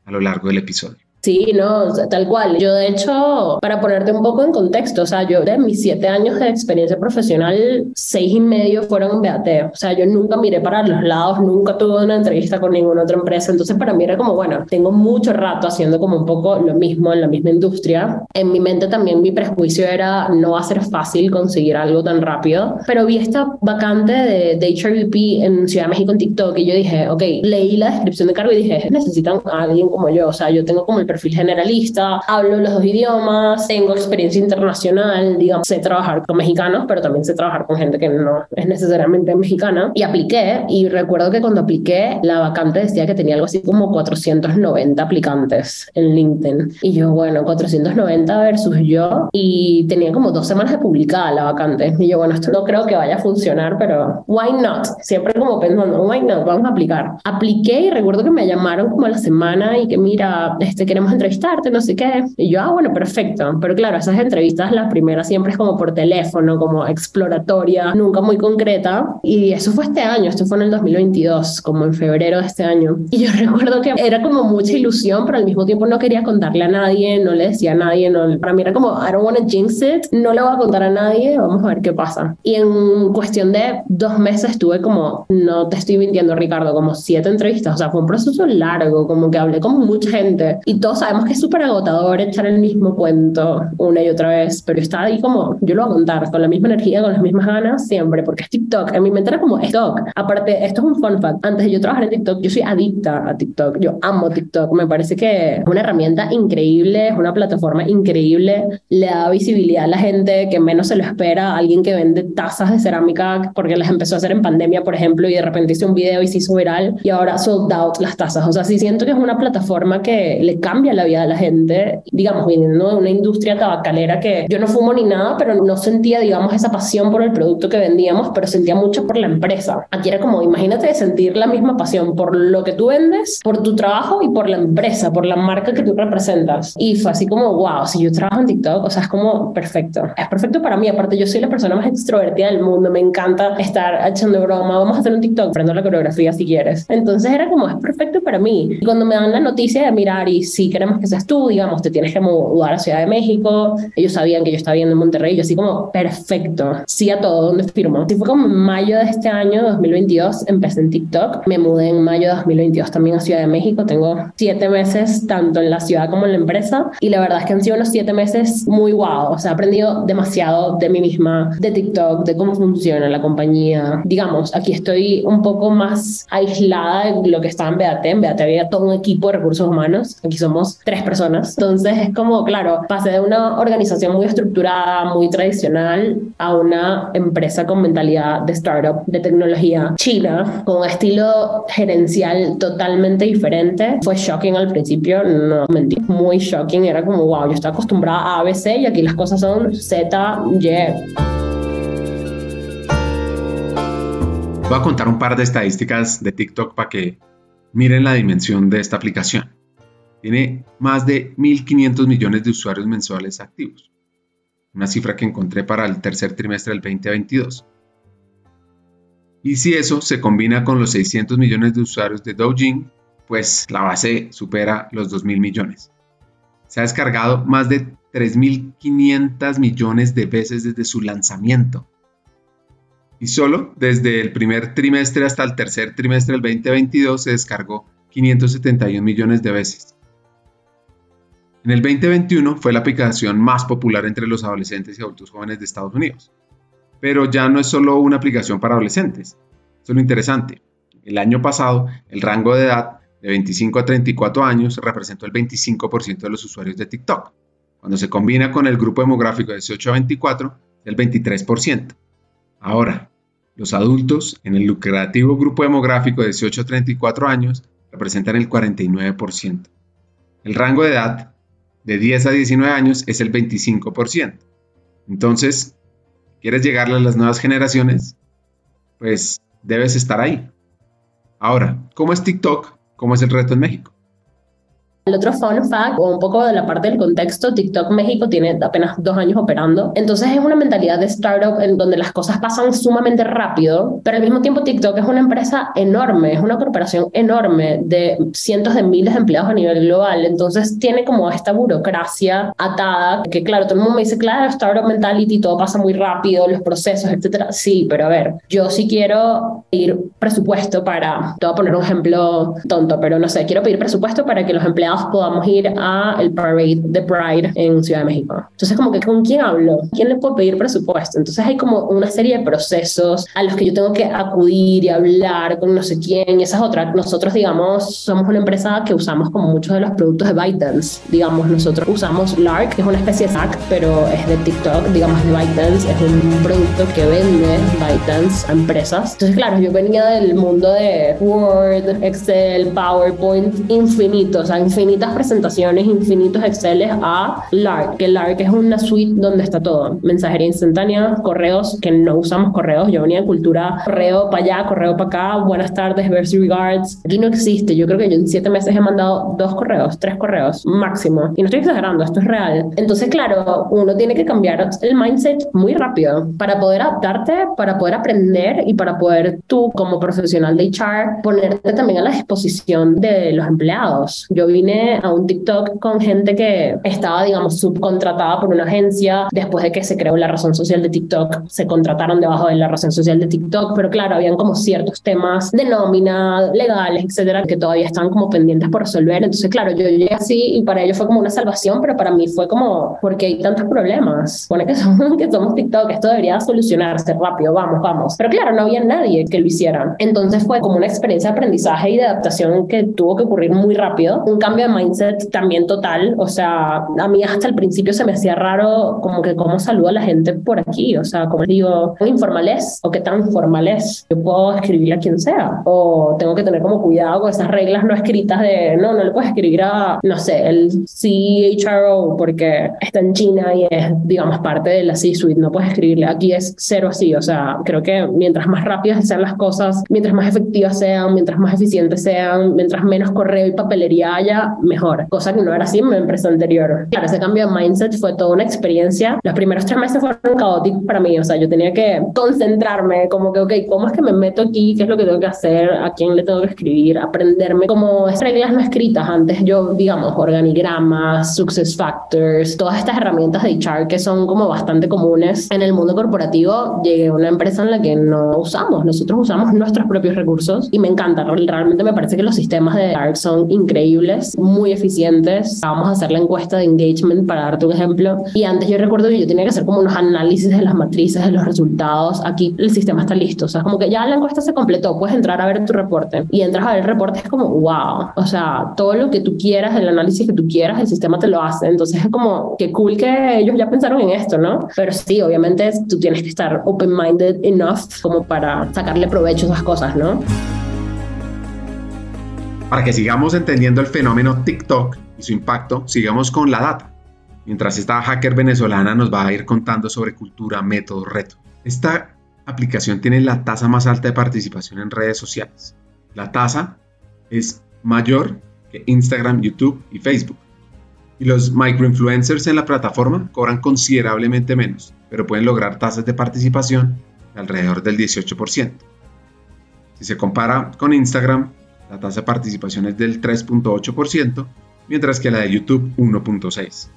Speaker 1: a lo largo del episodio.
Speaker 2: Sí, no, tal cual. Yo, de hecho, para ponerte un poco en contexto, o sea, yo de mis siete años de experiencia profesional, seis y medio fueron BAT. O sea, yo nunca miré para los lados, nunca tuve una entrevista con ninguna otra empresa. Entonces, para mí era como, bueno, tengo mucho rato haciendo como un poco lo mismo en la misma industria. En mi mente también mi prejuicio era no va a ser fácil conseguir algo tan rápido. Pero vi esta vacante de, de HRVP en Ciudad de México en TikTok y yo dije, ok, leí la descripción de cargo y dije, necesitan a alguien como yo. O sea, yo tengo como el perfil generalista, hablo los dos idiomas, tengo experiencia internacional, digamos, sé trabajar con mexicanos, pero también sé trabajar con gente que no es necesariamente mexicana. Y apliqué, y recuerdo que cuando apliqué, la vacante decía que tenía algo así como 490 aplicantes en LinkedIn. Y yo, bueno, 490 versus yo, y tenía como dos semanas de publicada la vacante. Y yo, bueno, esto no creo que vaya a funcionar, pero why not? Siempre como pensando, why not? Vamos a aplicar. Apliqué y recuerdo que me llamaron como a la semana y que mira, este queremos queremos entrevistarte, no sé qué. Y yo, ah, bueno, perfecto. Pero claro, esas entrevistas, la primera siempre es como por teléfono, como exploratoria, nunca muy concreta. Y eso fue este año, esto fue en el 2022, como en febrero de este año. Y yo <laughs> recuerdo que era como mucha ilusión, pero al mismo tiempo no quería contarle a nadie, no le decía a nadie, no, para mí era como, I don't want to jinx it, no le voy a contar a nadie, vamos a ver qué pasa. Y en cuestión de dos meses tuve como, no te estoy mintiendo Ricardo, como siete entrevistas, o sea, fue un proceso largo, como que hablé con mucha gente y todos sabemos que es súper agotador echar el mismo cuento una y otra vez, pero estaba ahí como, yo lo voy a contar con la misma energía, con las mismas ganas, siempre, porque es TikTok, en mi mente era como TikTok. Aparte, esto es un fun fact, antes de yo trabajar en TikTok, yo soy adicta a TikTok, yo amo TikTok, me parece que es una herramienta increíble, es una plataforma increíble, le da visibilidad a la gente que menos se lo espera, alguien que vende tazas de cerámica porque las empezó a hacer en pandemia, por ejemplo, y de repente hizo un video y se hizo viral y ahora sold out las tazas. O sea, sí siento que es una plataforma que le cambia la vida a la gente, digamos, viniendo de una industria tabacalera que yo no fumo ni nada, pero no sentía, digamos, esa pasión por el producto que vendíamos, pero sentía mucho por la empresa. Aquí era como, imagínate sentir la misma pasión por lo que tú vendes, por tu trabajo y por la empresa, por la marca que tú representas. Y fue así como, wow, si yo trabajo en TikTok, o sea, es como perfecto. Es perfecto para mí. Aparte, yo soy la persona más extrovertida del mundo. Me encanta estar echando broma. Vamos a hacer un TikTok, prendo la coreografía si quieres. Entonces era como, es perfecto para mí. Y cuando me dan la noticia de mirar y si queremos que seas tú, digamos, te tienes que mudar a Ciudad de México, ellos sabían que yo estaba viendo en Monterrey, yo así como, perfecto, sí a todo, ¿dónde firmo? Así fue como en mayo de este año, 2022, empecé en TikTok, me mudé en mayo de 2022 también a Ciudad de México, tengo siete meses tanto en la ciudad como en la empresa y la verdad es que han sido unos siete meses muy guau, o sea, he aprendido demasiado de mí misma, de TikTok, de cómo funciona la compañía. Digamos, aquí estoy un poco más aislada de lo que estaba en BAT. En había todo un equipo de recursos humanos. Aquí somos tres personas. Entonces es como, claro, pasé de una organización muy estructurada, muy tradicional, a una empresa con mentalidad de startup, de tecnología china, con un estilo gerencial totalmente diferente. Fue shocking al principio, no mentí, muy shocking. Era como, wow, yo estoy acostumbrada a ABC y aquí las cosas son Z, Y.
Speaker 1: Voy a contar un par de estadísticas de TikTok para que miren la dimensión de esta aplicación. Tiene más de 1.500 millones de usuarios mensuales activos, una cifra que encontré para el tercer trimestre del 2022. Y si eso se combina con los 600 millones de usuarios de Douyin, pues la base supera los 2.000 millones. Se ha descargado más de 3.500 millones de veces desde su lanzamiento y solo desde el primer trimestre hasta el tercer trimestre del 2022 se descargó 571 millones de veces. En el 2021 fue la aplicación más popular entre los adolescentes y adultos jóvenes de Estados Unidos. Pero ya no es solo una aplicación para adolescentes. Eso es lo interesante. El año pasado, el rango de edad de 25 a 34 años representó el 25% de los usuarios de TikTok. Cuando se combina con el grupo demográfico de 18 a 24, el 23%. Ahora, los adultos en el lucrativo grupo demográfico de 18 a 34 años representan el 49%. El rango de edad de 10 a 19 años es el 25%. Entonces, ¿quieres llegarle a las nuevas generaciones? Pues debes estar ahí. Ahora, ¿cómo es TikTok? ¿Cómo es el reto en México?
Speaker 2: El otro fun fact, o un poco de la parte del contexto, TikTok México tiene apenas dos años operando. Entonces es una mentalidad de startup en donde las cosas pasan sumamente rápido, pero al mismo tiempo TikTok es una empresa enorme, es una corporación enorme de cientos de miles de empleados a nivel global. Entonces tiene como esta burocracia atada, que claro, todo el mundo me dice, claro, startup mentality, todo pasa muy rápido, los procesos, etcétera. Sí, pero a ver, yo sí quiero pedir presupuesto para, te voy a poner un ejemplo tonto, pero no sé, quiero pedir presupuesto para que los empleados podamos ir a el parade de Pride en Ciudad de México. Entonces, como que ¿con quién hablo? ¿Quién le puedo pedir presupuesto? Entonces hay como una serie de procesos a los que yo tengo que acudir y hablar con no sé quién. Y esa es otra. Nosotros, digamos, somos una empresa que usamos como muchos de los productos de ByteDance. Digamos, nosotros usamos Lark, que es una especie de SAC, pero es de TikTok, digamos, de ByteDance. Es un producto que vende ByteDance a empresas. Entonces, claro, yo venía del mundo de Word, Excel, PowerPoint, infinito, o sea, infinito infinitas presentaciones, infinitos Exceles a Lark, que Lark es una suite donde está todo. Mensajería instantánea, correos, que no usamos correos. Yo venía de cultura, correo para allá, correo para acá, buenas tardes, best regards. Aquí no existe. Yo creo que yo en siete meses he mandado dos correos, tres correos máximo. Y no estoy exagerando, esto es real. Entonces, claro, uno tiene que cambiar el mindset muy rápido para poder adaptarte, para poder aprender y para poder tú como profesional de HR ponerte también a la disposición de los empleados. Yo vine a un TikTok con gente que estaba, digamos, subcontratada por una agencia después de que se creó la razón social de TikTok, se contrataron debajo de la razón social de TikTok, pero claro, habían como ciertos temas de nómina, legales, etcétera, que todavía están como pendientes por resolver. Entonces, claro, yo llegué así y para ellos fue como una salvación, pero para mí fue como, porque hay tantos problemas? Pone que <laughs> somos, que somos TikTok, esto debería solucionarse rápido, vamos, vamos. Pero claro, no había nadie que lo hiciera. Entonces fue como una experiencia de aprendizaje y de adaptación que tuvo que ocurrir muy rápido. Un cambio de mindset también total. O sea, a mí hasta el principio se me hacía raro como que cómo saludo a la gente por aquí. O sea, como digo, ¿qué informal es o qué tan formal es? Yo puedo escribir a quien sea o tengo que tener como cuidado con esas reglas no escritas de no, no le puedes escribir a, no sé, el CHRO porque está en China y es, digamos, parte de la C-suite. No puedes escribirle. Aquí es cero así. O sea, creo que mientras más rápidas sean las cosas, mientras más efectivas sean, mientras más eficientes sean, mientras menos correo y papelería haya, mejor. Cosa que no era así en mi empresa anterior. Claro, ese cambio de mindset fue toda una experiencia. Los primeros tres meses fueron caóticos para mí. O sea, yo tenía que concentrarme, como que, ok, ¿cómo es que me meto aquí? ¿Qué es lo que tengo que hacer? ¿A quién le tengo que escribir? Aprenderme como reglas no escritas. Antes yo, digamos, organigramas, success factors, todas estas herramientas de HR que son como bastante comunes en el mundo corporativo, llegué a una empresa en la que no usamos. Nosotros usamos nuestros propios recursos y me encanta. Realmente me parece que los sistemas de ARC son increíbles, muy eficientes. Vamos a hacer la encuesta de engagement para darte un ejemplo. Y antes yo recuerdo que yo tenía que hacer como unos análisis de las matrices, de los resultados. Aquí el sistema está listo. O sea, como que ya la encuesta se completó, puedes entrar a ver tu reporte. Y entras a ver el reporte, es como, wow. O sea, todo lo que tú quieras, el análisis que tú quieras, el sistema te lo hace. Entonces es como, qué cool que ellos ya pensaron en esto, ¿no? Pero sí, obviamente tú tienes que estar open-minded enough como para sacarle provecho a esas cosas, ¿no?
Speaker 1: Para que sigamos entendiendo el fenómeno TikTok y su impacto, sigamos con la data. Mientras esta hacker venezolana nos va a ir contando sobre cultura, método, reto. Esta aplicación tiene la tasa más alta de participación en redes sociales. La tasa es mayor que Instagram, YouTube y Facebook. Y los microinfluencers en la plataforma cobran considerablemente menos, pero pueden lograr tasas de participación de alrededor del 18%. Si se compara con Instagram, la tasa de participación es del 3.8%, mientras que la de YouTube 1.6%.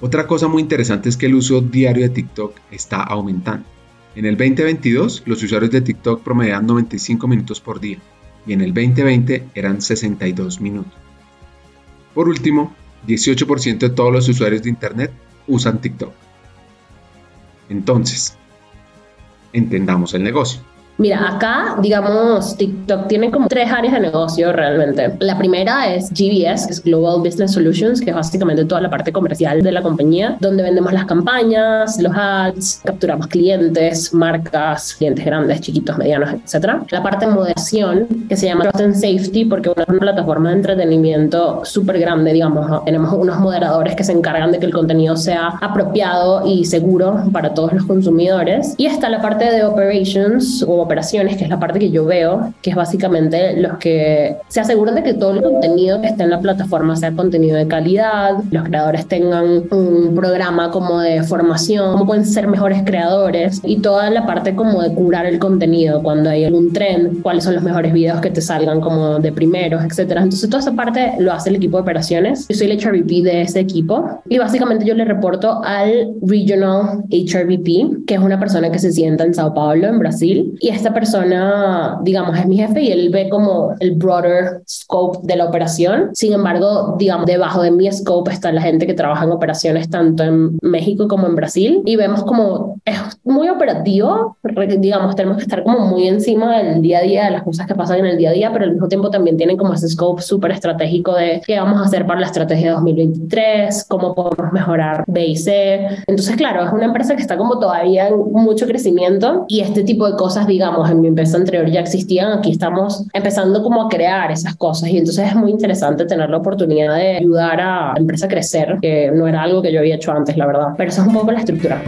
Speaker 1: Otra cosa muy interesante es que el uso diario de TikTok está aumentando. En el 2022, los usuarios de TikTok promedian 95 minutos por día y en el 2020 eran 62 minutos. Por último, 18% de todos los usuarios de Internet usan TikTok. Entonces, entendamos el negocio.
Speaker 2: Mira, acá, digamos, TikTok tiene como tres áreas de negocio realmente. La primera es GBS, que es Global Business Solutions, que es básicamente toda la parte comercial de la compañía, donde vendemos las campañas, los ads, capturamos clientes, marcas, clientes grandes, chiquitos, medianos, etc. La parte de moderación, que se llama Trust and Safety, porque es una plataforma de entretenimiento súper grande, digamos. Tenemos unos moderadores que se encargan de que el contenido sea apropiado y seguro para todos los consumidores. Y está la parte de operations o operaciones, que es la parte que yo veo, que es básicamente los que se aseguran de que todo el contenido que esté en la plataforma sea contenido de calidad, los creadores tengan un programa como de formación, cómo pueden ser mejores creadores y toda la parte como de curar el contenido cuando hay algún trend, cuáles son los mejores videos que te salgan como de primeros, etcétera. Entonces toda esa parte lo hace el equipo de operaciones. Yo soy el HRVP de ese equipo y básicamente yo le reporto al Regional HRVP, que es una persona que se sienta en Sao Paulo, en Brasil, y esta persona, digamos, es mi jefe y él ve como el broader scope de la operación. Sin embargo, digamos, debajo de mi scope está la gente que trabaja en operaciones tanto en México como en Brasil y vemos como es muy operativo, digamos, tenemos que estar como muy encima del día a día, de las cosas que pasan en el día a día, pero al mismo tiempo también tienen como ese scope súper estratégico de qué vamos a hacer para la estrategia 2023, cómo podemos mejorar B y C. Entonces, claro, es una empresa que está como todavía en mucho crecimiento y este tipo de cosas, digamos, digamos, en mi empresa anterior ya existían, aquí estamos empezando como a crear esas cosas y entonces es muy interesante tener la oportunidad de ayudar a la empresa a crecer, que no era algo que yo había hecho antes, la verdad, pero eso es un poco la estructura.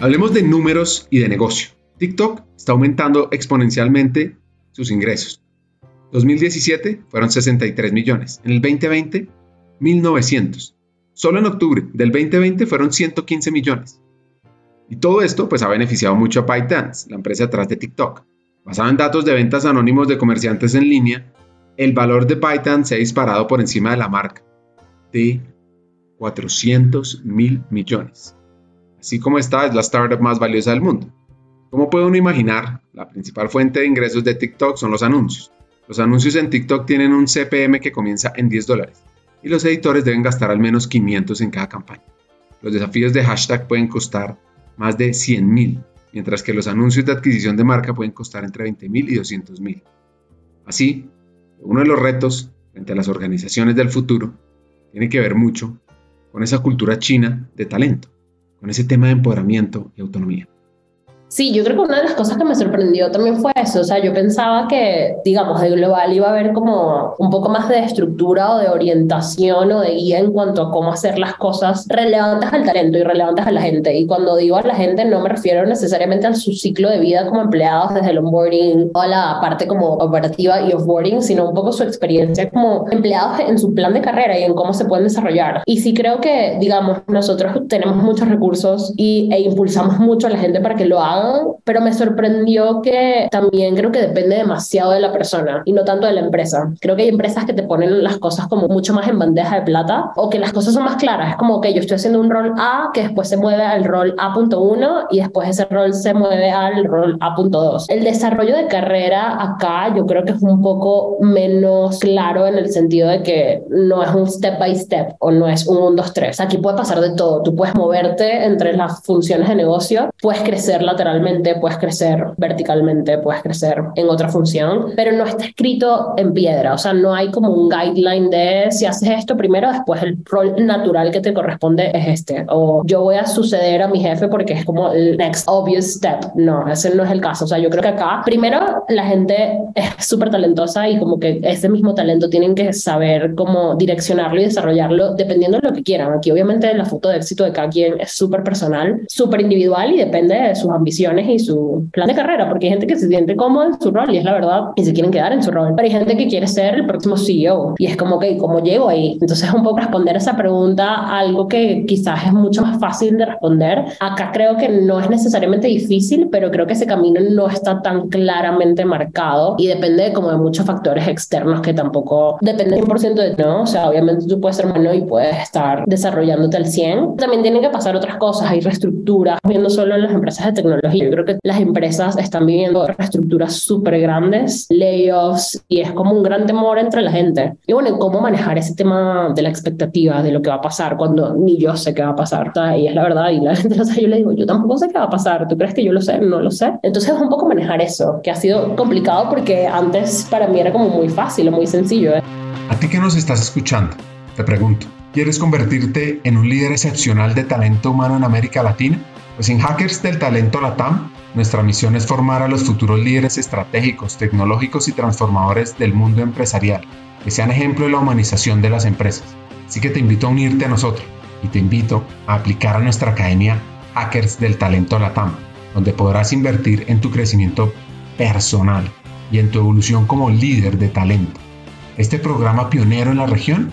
Speaker 1: Hablemos de números y de negocio. TikTok está aumentando exponencialmente sus ingresos. 2017 fueron 63 millones. En el 2020, 1900. Solo en octubre del 2020 fueron 115 millones. Y todo esto pues ha beneficiado mucho a ByteDance, la empresa detrás de TikTok. Basado en datos de ventas anónimos de comerciantes en línea, el valor de ByteDance se ha disparado por encima de la marca de 400 mil millones. Así como esta es la startup más valiosa del mundo. Como puede uno imaginar, la principal fuente de ingresos de TikTok son los anuncios. Los anuncios en TikTok tienen un CPM que comienza en 10 dólares y los editores deben gastar al menos 500 en cada campaña. Los desafíos de hashtag pueden costar más de 100 mil, mientras que los anuncios de adquisición de marca pueden costar entre 20 mil y 200 mil. Así, uno de los retos frente a las organizaciones del futuro tiene que ver mucho con esa cultura china de talento con ese tema de empoderamiento y autonomía.
Speaker 2: Sí, yo creo que una de las cosas que me sorprendió también fue eso. O sea, yo pensaba que, digamos, de global iba a haber como un poco más de estructura o de orientación o de guía en cuanto a cómo hacer las cosas relevantes al talento y relevantes a la gente. Y cuando digo a la gente, no me refiero necesariamente a su ciclo de vida como empleados desde el onboarding o a la parte como operativa y offboarding, sino un poco su experiencia como empleados en su plan de carrera y en cómo se pueden desarrollar. Y sí creo que, digamos, nosotros tenemos muchos recursos y, e impulsamos mucho a la gente para que lo haga pero me sorprendió que también creo que depende demasiado de la persona y no tanto de la empresa. Creo que hay empresas que te ponen las cosas como mucho más en bandeja de plata o que las cosas son más claras. Es como que yo estoy haciendo un rol A que después se mueve al rol A.1 y después ese rol se mueve al rol A.2. El desarrollo de carrera acá yo creo que es un poco menos claro en el sentido de que no es un step by step o no es un 1, 2, 3. Aquí puede pasar de todo. Tú puedes moverte entre las funciones de negocio, puedes crecer lateralmente puedes crecer verticalmente, puedes crecer en otra función, pero no está escrito en piedra, o sea, no hay como un guideline de si haces esto primero, después el rol natural que te corresponde es este, o yo voy a suceder a mi jefe porque es como el next obvious step, no, ese no es el caso, o sea, yo creo que acá, primero, la gente es súper talentosa y como que ese mismo talento tienen que saber cómo direccionarlo y desarrollarlo dependiendo de lo que quieran. Aquí obviamente la foto de éxito de cada quien es súper personal, súper individual y depende de sus ambiciones y su plan de carrera, porque hay gente que se siente cómoda en su rol y es la verdad y se quieren quedar en su rol, pero hay gente que quiere ser el próximo CEO y es como que, ¿cómo llego ahí? Entonces un poco responder esa pregunta, algo que quizás es mucho más fácil de responder. Acá creo que no es necesariamente difícil, pero creo que ese camino no está tan claramente marcado y depende como de muchos factores externos que tampoco dependen 100% de, ¿no? O sea, obviamente tú puedes ser bueno y puedes estar desarrollándote al 100. También tienen que pasar otras cosas, hay reestructuras, viendo solo en las empresas de tecnología yo creo que las empresas están viviendo reestructuras súper grandes, layoffs, y es como un gran temor entre la gente. Y bueno, ¿cómo manejar ese tema de la expectativa de lo que va a pasar cuando ni yo sé qué va a pasar? Y es la verdad, y la <laughs> gente lo sabe, yo le digo, yo tampoco sé qué va a pasar, ¿tú crees que yo lo sé? No lo sé. Entonces es un poco manejar eso, que ha sido complicado porque antes para mí era como muy fácil o muy sencillo. ¿eh?
Speaker 1: A ti que nos estás escuchando, te pregunto, ¿quieres convertirte en un líder excepcional de talento humano en América Latina? Pues en Hackers del Talento Latam, nuestra misión es formar a los futuros líderes estratégicos, tecnológicos y transformadores del mundo empresarial, que sean ejemplo de la humanización de las empresas. Así que te invito a unirte a nosotros y te invito a aplicar a nuestra academia Hackers del Talento Latam, donde podrás invertir en tu crecimiento personal y en tu evolución como líder de talento. Este programa pionero en la región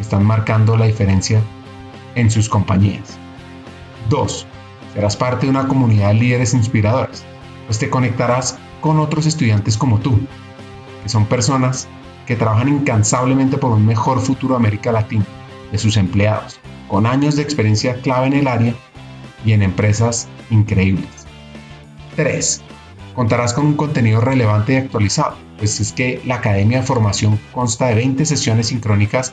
Speaker 1: están marcando la diferencia en sus compañías. 2. Serás parte de una comunidad de líderes inspiradores, pues te conectarás con otros estudiantes como tú, que son personas que trabajan incansablemente por un mejor futuro de América Latina, de sus empleados, con años de experiencia clave en el área y en empresas increíbles. 3. Contarás con un contenido relevante y actualizado, pues es que la Academia de Formación consta de 20 sesiones sincrónicas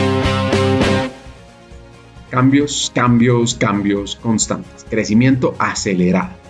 Speaker 1: Cambios, cambios, cambios constantes. Crecimiento acelerado.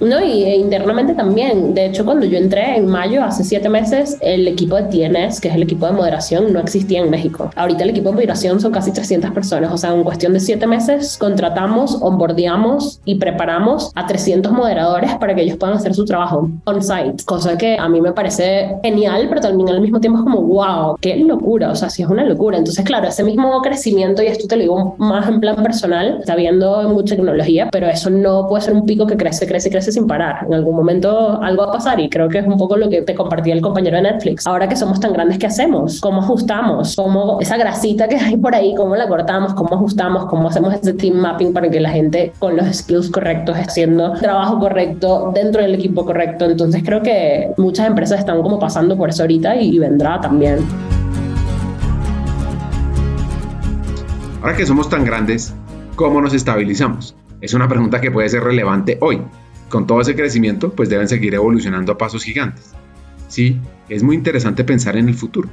Speaker 2: No, y e internamente también. De hecho, cuando yo entré en mayo, hace siete meses, el equipo de TNS, que es el equipo de moderación, no existía en México. Ahorita el equipo de moderación son casi 300 personas. O sea, en cuestión de siete meses, contratamos, onboardeamos y preparamos a 300 moderadores para que ellos puedan hacer su trabajo on-site. Cosa que a mí me parece genial, pero también al mismo tiempo es como, wow, qué locura. O sea, sí es una locura. Entonces, claro, ese mismo crecimiento, y esto te lo digo más en plan personal, está viendo mucha tecnología, pero eso no puede ser un pico que crece, crece, crece sin parar. En algún momento algo va a pasar y creo que es un poco lo que te compartía el compañero de Netflix. Ahora que somos tan grandes, ¿qué hacemos? ¿Cómo ajustamos? ¿Cómo esa grasita que hay por ahí, cómo la cortamos? ¿Cómo ajustamos? ¿Cómo hacemos ese team mapping para que la gente con los skills correctos haciendo trabajo correcto dentro del equipo correcto? Entonces creo que muchas empresas están como pasando por eso ahorita y vendrá también.
Speaker 1: Ahora que somos tan grandes, ¿cómo nos estabilizamos? Es una pregunta que puede ser relevante hoy, con todo ese crecimiento, pues deben seguir evolucionando a pasos gigantes. Sí, es muy interesante pensar en el futuro,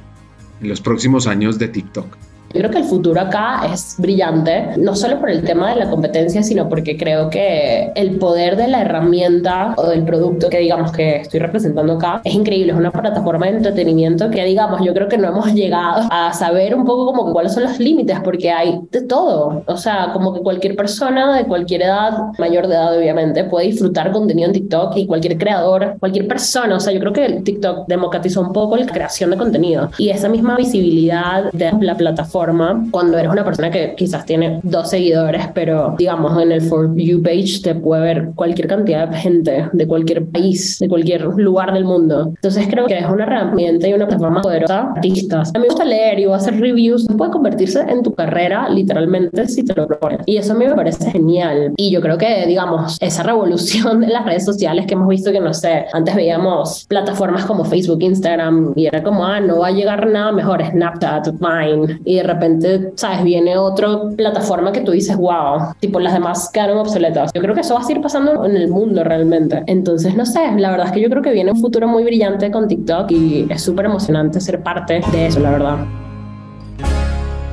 Speaker 1: en los próximos años de TikTok.
Speaker 2: Yo creo que el futuro acá es brillante, no solo por el tema de la competencia, sino porque creo que el poder de la herramienta o del producto que digamos que estoy representando acá es increíble. Es una plataforma de entretenimiento que digamos, yo creo que no hemos <laughs> llegado a saber un poco como cuáles son los límites, porque hay de todo. O sea, como que cualquier persona de cualquier edad, mayor de edad obviamente, puede disfrutar contenido en TikTok y cualquier creador, cualquier persona. O sea, yo creo que TikTok democratizó un poco la creación de contenido y esa misma visibilidad de la plataforma cuando eres una persona que quizás tiene dos seguidores, pero digamos en el For You page te puede ver cualquier cantidad de gente de cualquier país, de cualquier lugar del mundo. Entonces creo que es una herramienta y una plataforma poderosa artistas. A mí me gusta leer y hacer reviews. Puede convertirse en tu carrera literalmente si te lo propones. Y eso a mí me parece genial. Y yo creo que, digamos, esa revolución de las redes sociales que hemos visto que, no sé, antes veíamos plataformas como Facebook, Instagram y era como, ah, no va a llegar nada mejor, Snapchat, Vine. Y de repente, ¿sabes? Viene otra plataforma que tú dices, wow, tipo las demás quedaron obsoletas. Yo creo que eso va a seguir pasando en el mundo realmente. Entonces, no sé, la verdad es que yo creo que viene un futuro muy brillante con TikTok y es súper emocionante ser parte de eso, la verdad.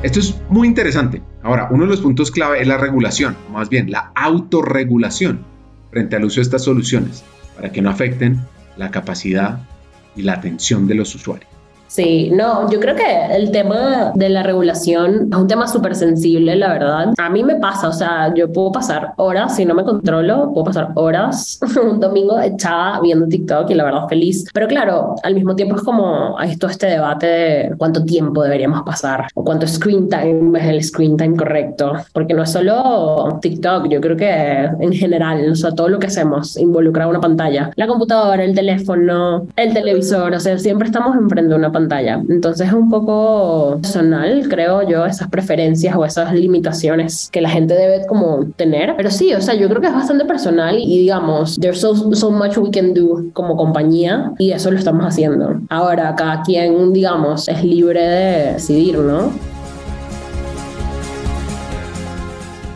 Speaker 1: Esto es muy interesante. Ahora, uno de los puntos clave es la regulación, o más bien la autorregulación frente al uso de estas soluciones para que no afecten la capacidad y la atención de los usuarios.
Speaker 2: Sí, no, yo creo que el tema de la regulación es un tema súper sensible, la verdad. A mí me pasa, o sea, yo puedo pasar horas, si no me controlo, puedo pasar horas <laughs> un domingo echada viendo TikTok y la verdad feliz. Pero claro, al mismo tiempo es como hay todo este debate de cuánto tiempo deberíamos pasar o cuánto screen time es el screen time correcto. Porque no es solo TikTok, yo creo que en general, o sea, todo lo que hacemos involucra una pantalla. La computadora, el teléfono, el televisor, o sea, siempre estamos enfrente de una pantalla Entonces es un poco personal, creo yo, esas preferencias o esas limitaciones que la gente debe como tener. Pero sí, o sea, yo creo que es bastante personal y digamos, there's so, so much we can do como compañía y eso lo estamos haciendo. Ahora, cada quien, digamos, es libre de decidir, ¿no?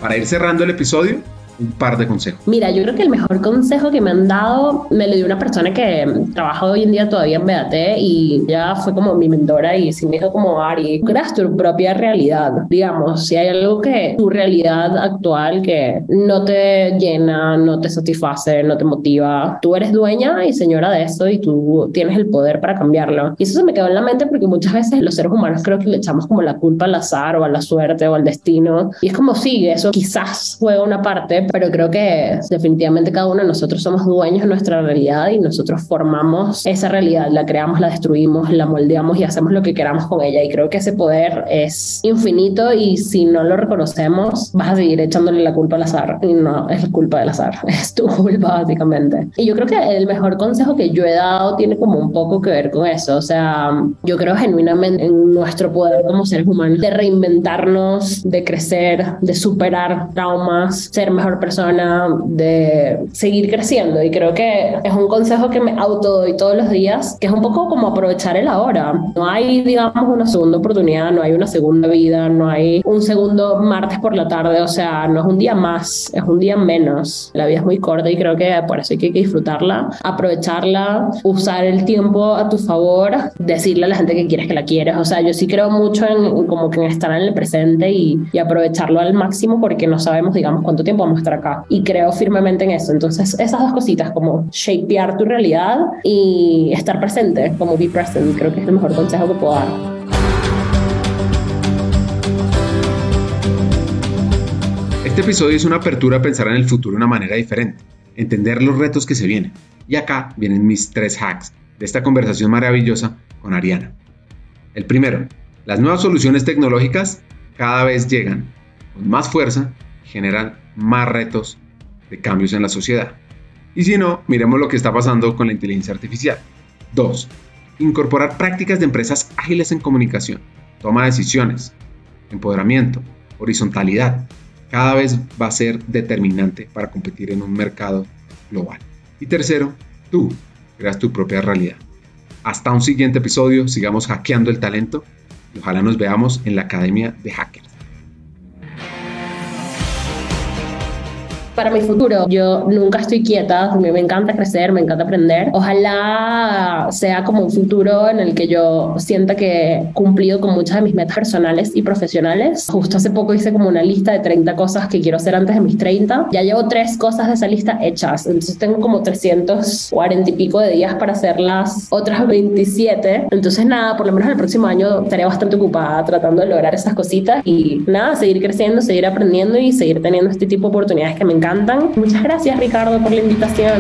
Speaker 1: Para ir cerrando el episodio, un par de consejos.
Speaker 2: Mira, yo creo que el mejor consejo que me han dado me lo dio una persona que trabaja hoy en día todavía en BAT y ya fue como mi mentora y sí me dijo como Ari, creas tu propia realidad, digamos, si hay algo que tu realidad actual que no te llena, no te satisface, no te motiva, tú eres dueña y señora de eso y tú tienes el poder para cambiarlo. Y eso se me quedó en la mente porque muchas veces los seres humanos creo que le echamos como la culpa al azar o a la suerte o al destino y es como sí, eso quizás juega una parte, pero creo que definitivamente cada uno de nosotros somos dueños de nuestra realidad y nosotros formamos esa realidad, la creamos, la destruimos, la moldeamos y hacemos lo que queramos con ella. Y creo que ese poder es infinito y si no lo reconocemos, vas a seguir echándole la culpa al azar. Y no es culpa del azar, <laughs> es tu culpa básicamente. Y yo creo que el mejor consejo que yo he dado tiene como un poco que ver con eso. O sea, yo creo genuinamente en nuestro poder como seres humanos de reinventarnos, de crecer, de superar traumas, ser mejor persona, de seguir creciendo. Y creo que es un consejo que me auto doy todos los días, que es un poco como aprovechar el ahora. No hay, digamos, una segunda oportunidad, no hay una segunda vida, no hay un segundo martes por la tarde, o sea, no es un día más, es un día menos. La vida es muy corta y creo que por eso hay que disfrutarla, aprovecharla, usar el tiempo a tu favor, decirle a la gente que quieres que la quieres. O sea, yo sí creo mucho en como que en estar en el presente y, y aprovecharlo al máximo porque no sabemos, digamos, cuánto tiempo vamos a acá. Y creo firmemente en eso. Entonces, esas dos cositas, como shapear tu realidad y estar presente, como be present, creo que es el mejor consejo que puedo dar.
Speaker 1: Este episodio es una apertura a pensar en el futuro de una manera diferente, entender los retos que se vienen. Y acá vienen mis tres hacks de esta conversación maravillosa con Ariana. El primero, las nuevas soluciones tecnológicas cada vez llegan con más fuerza generan más retos de cambios en la sociedad. Y si no, miremos lo que está pasando con la inteligencia artificial. 2. Incorporar prácticas de empresas ágiles en comunicación, toma de decisiones, empoderamiento, horizontalidad. Cada vez va a ser determinante para competir en un mercado global. Y tercero, tú creas tu propia realidad. Hasta un siguiente episodio, sigamos hackeando el talento y ojalá nos veamos en la Academia de Hackers.
Speaker 2: Para mi futuro. Yo nunca estoy quieta, me, me encanta crecer, me encanta aprender. Ojalá sea como un futuro en el que yo sienta que he cumplido con muchas de mis metas personales y profesionales. Justo hace poco hice como una lista de 30 cosas que quiero hacer antes de mis 30. Ya llevo tres cosas de esa lista hechas, entonces tengo como 340 y pico de días para hacer las otras 27. Entonces nada, por lo menos el próximo año estaré bastante ocupada tratando de lograr esas cositas y nada, seguir creciendo, seguir aprendiendo y seguir teniendo este tipo de oportunidades que me Muchas gracias Ricardo por la invitación.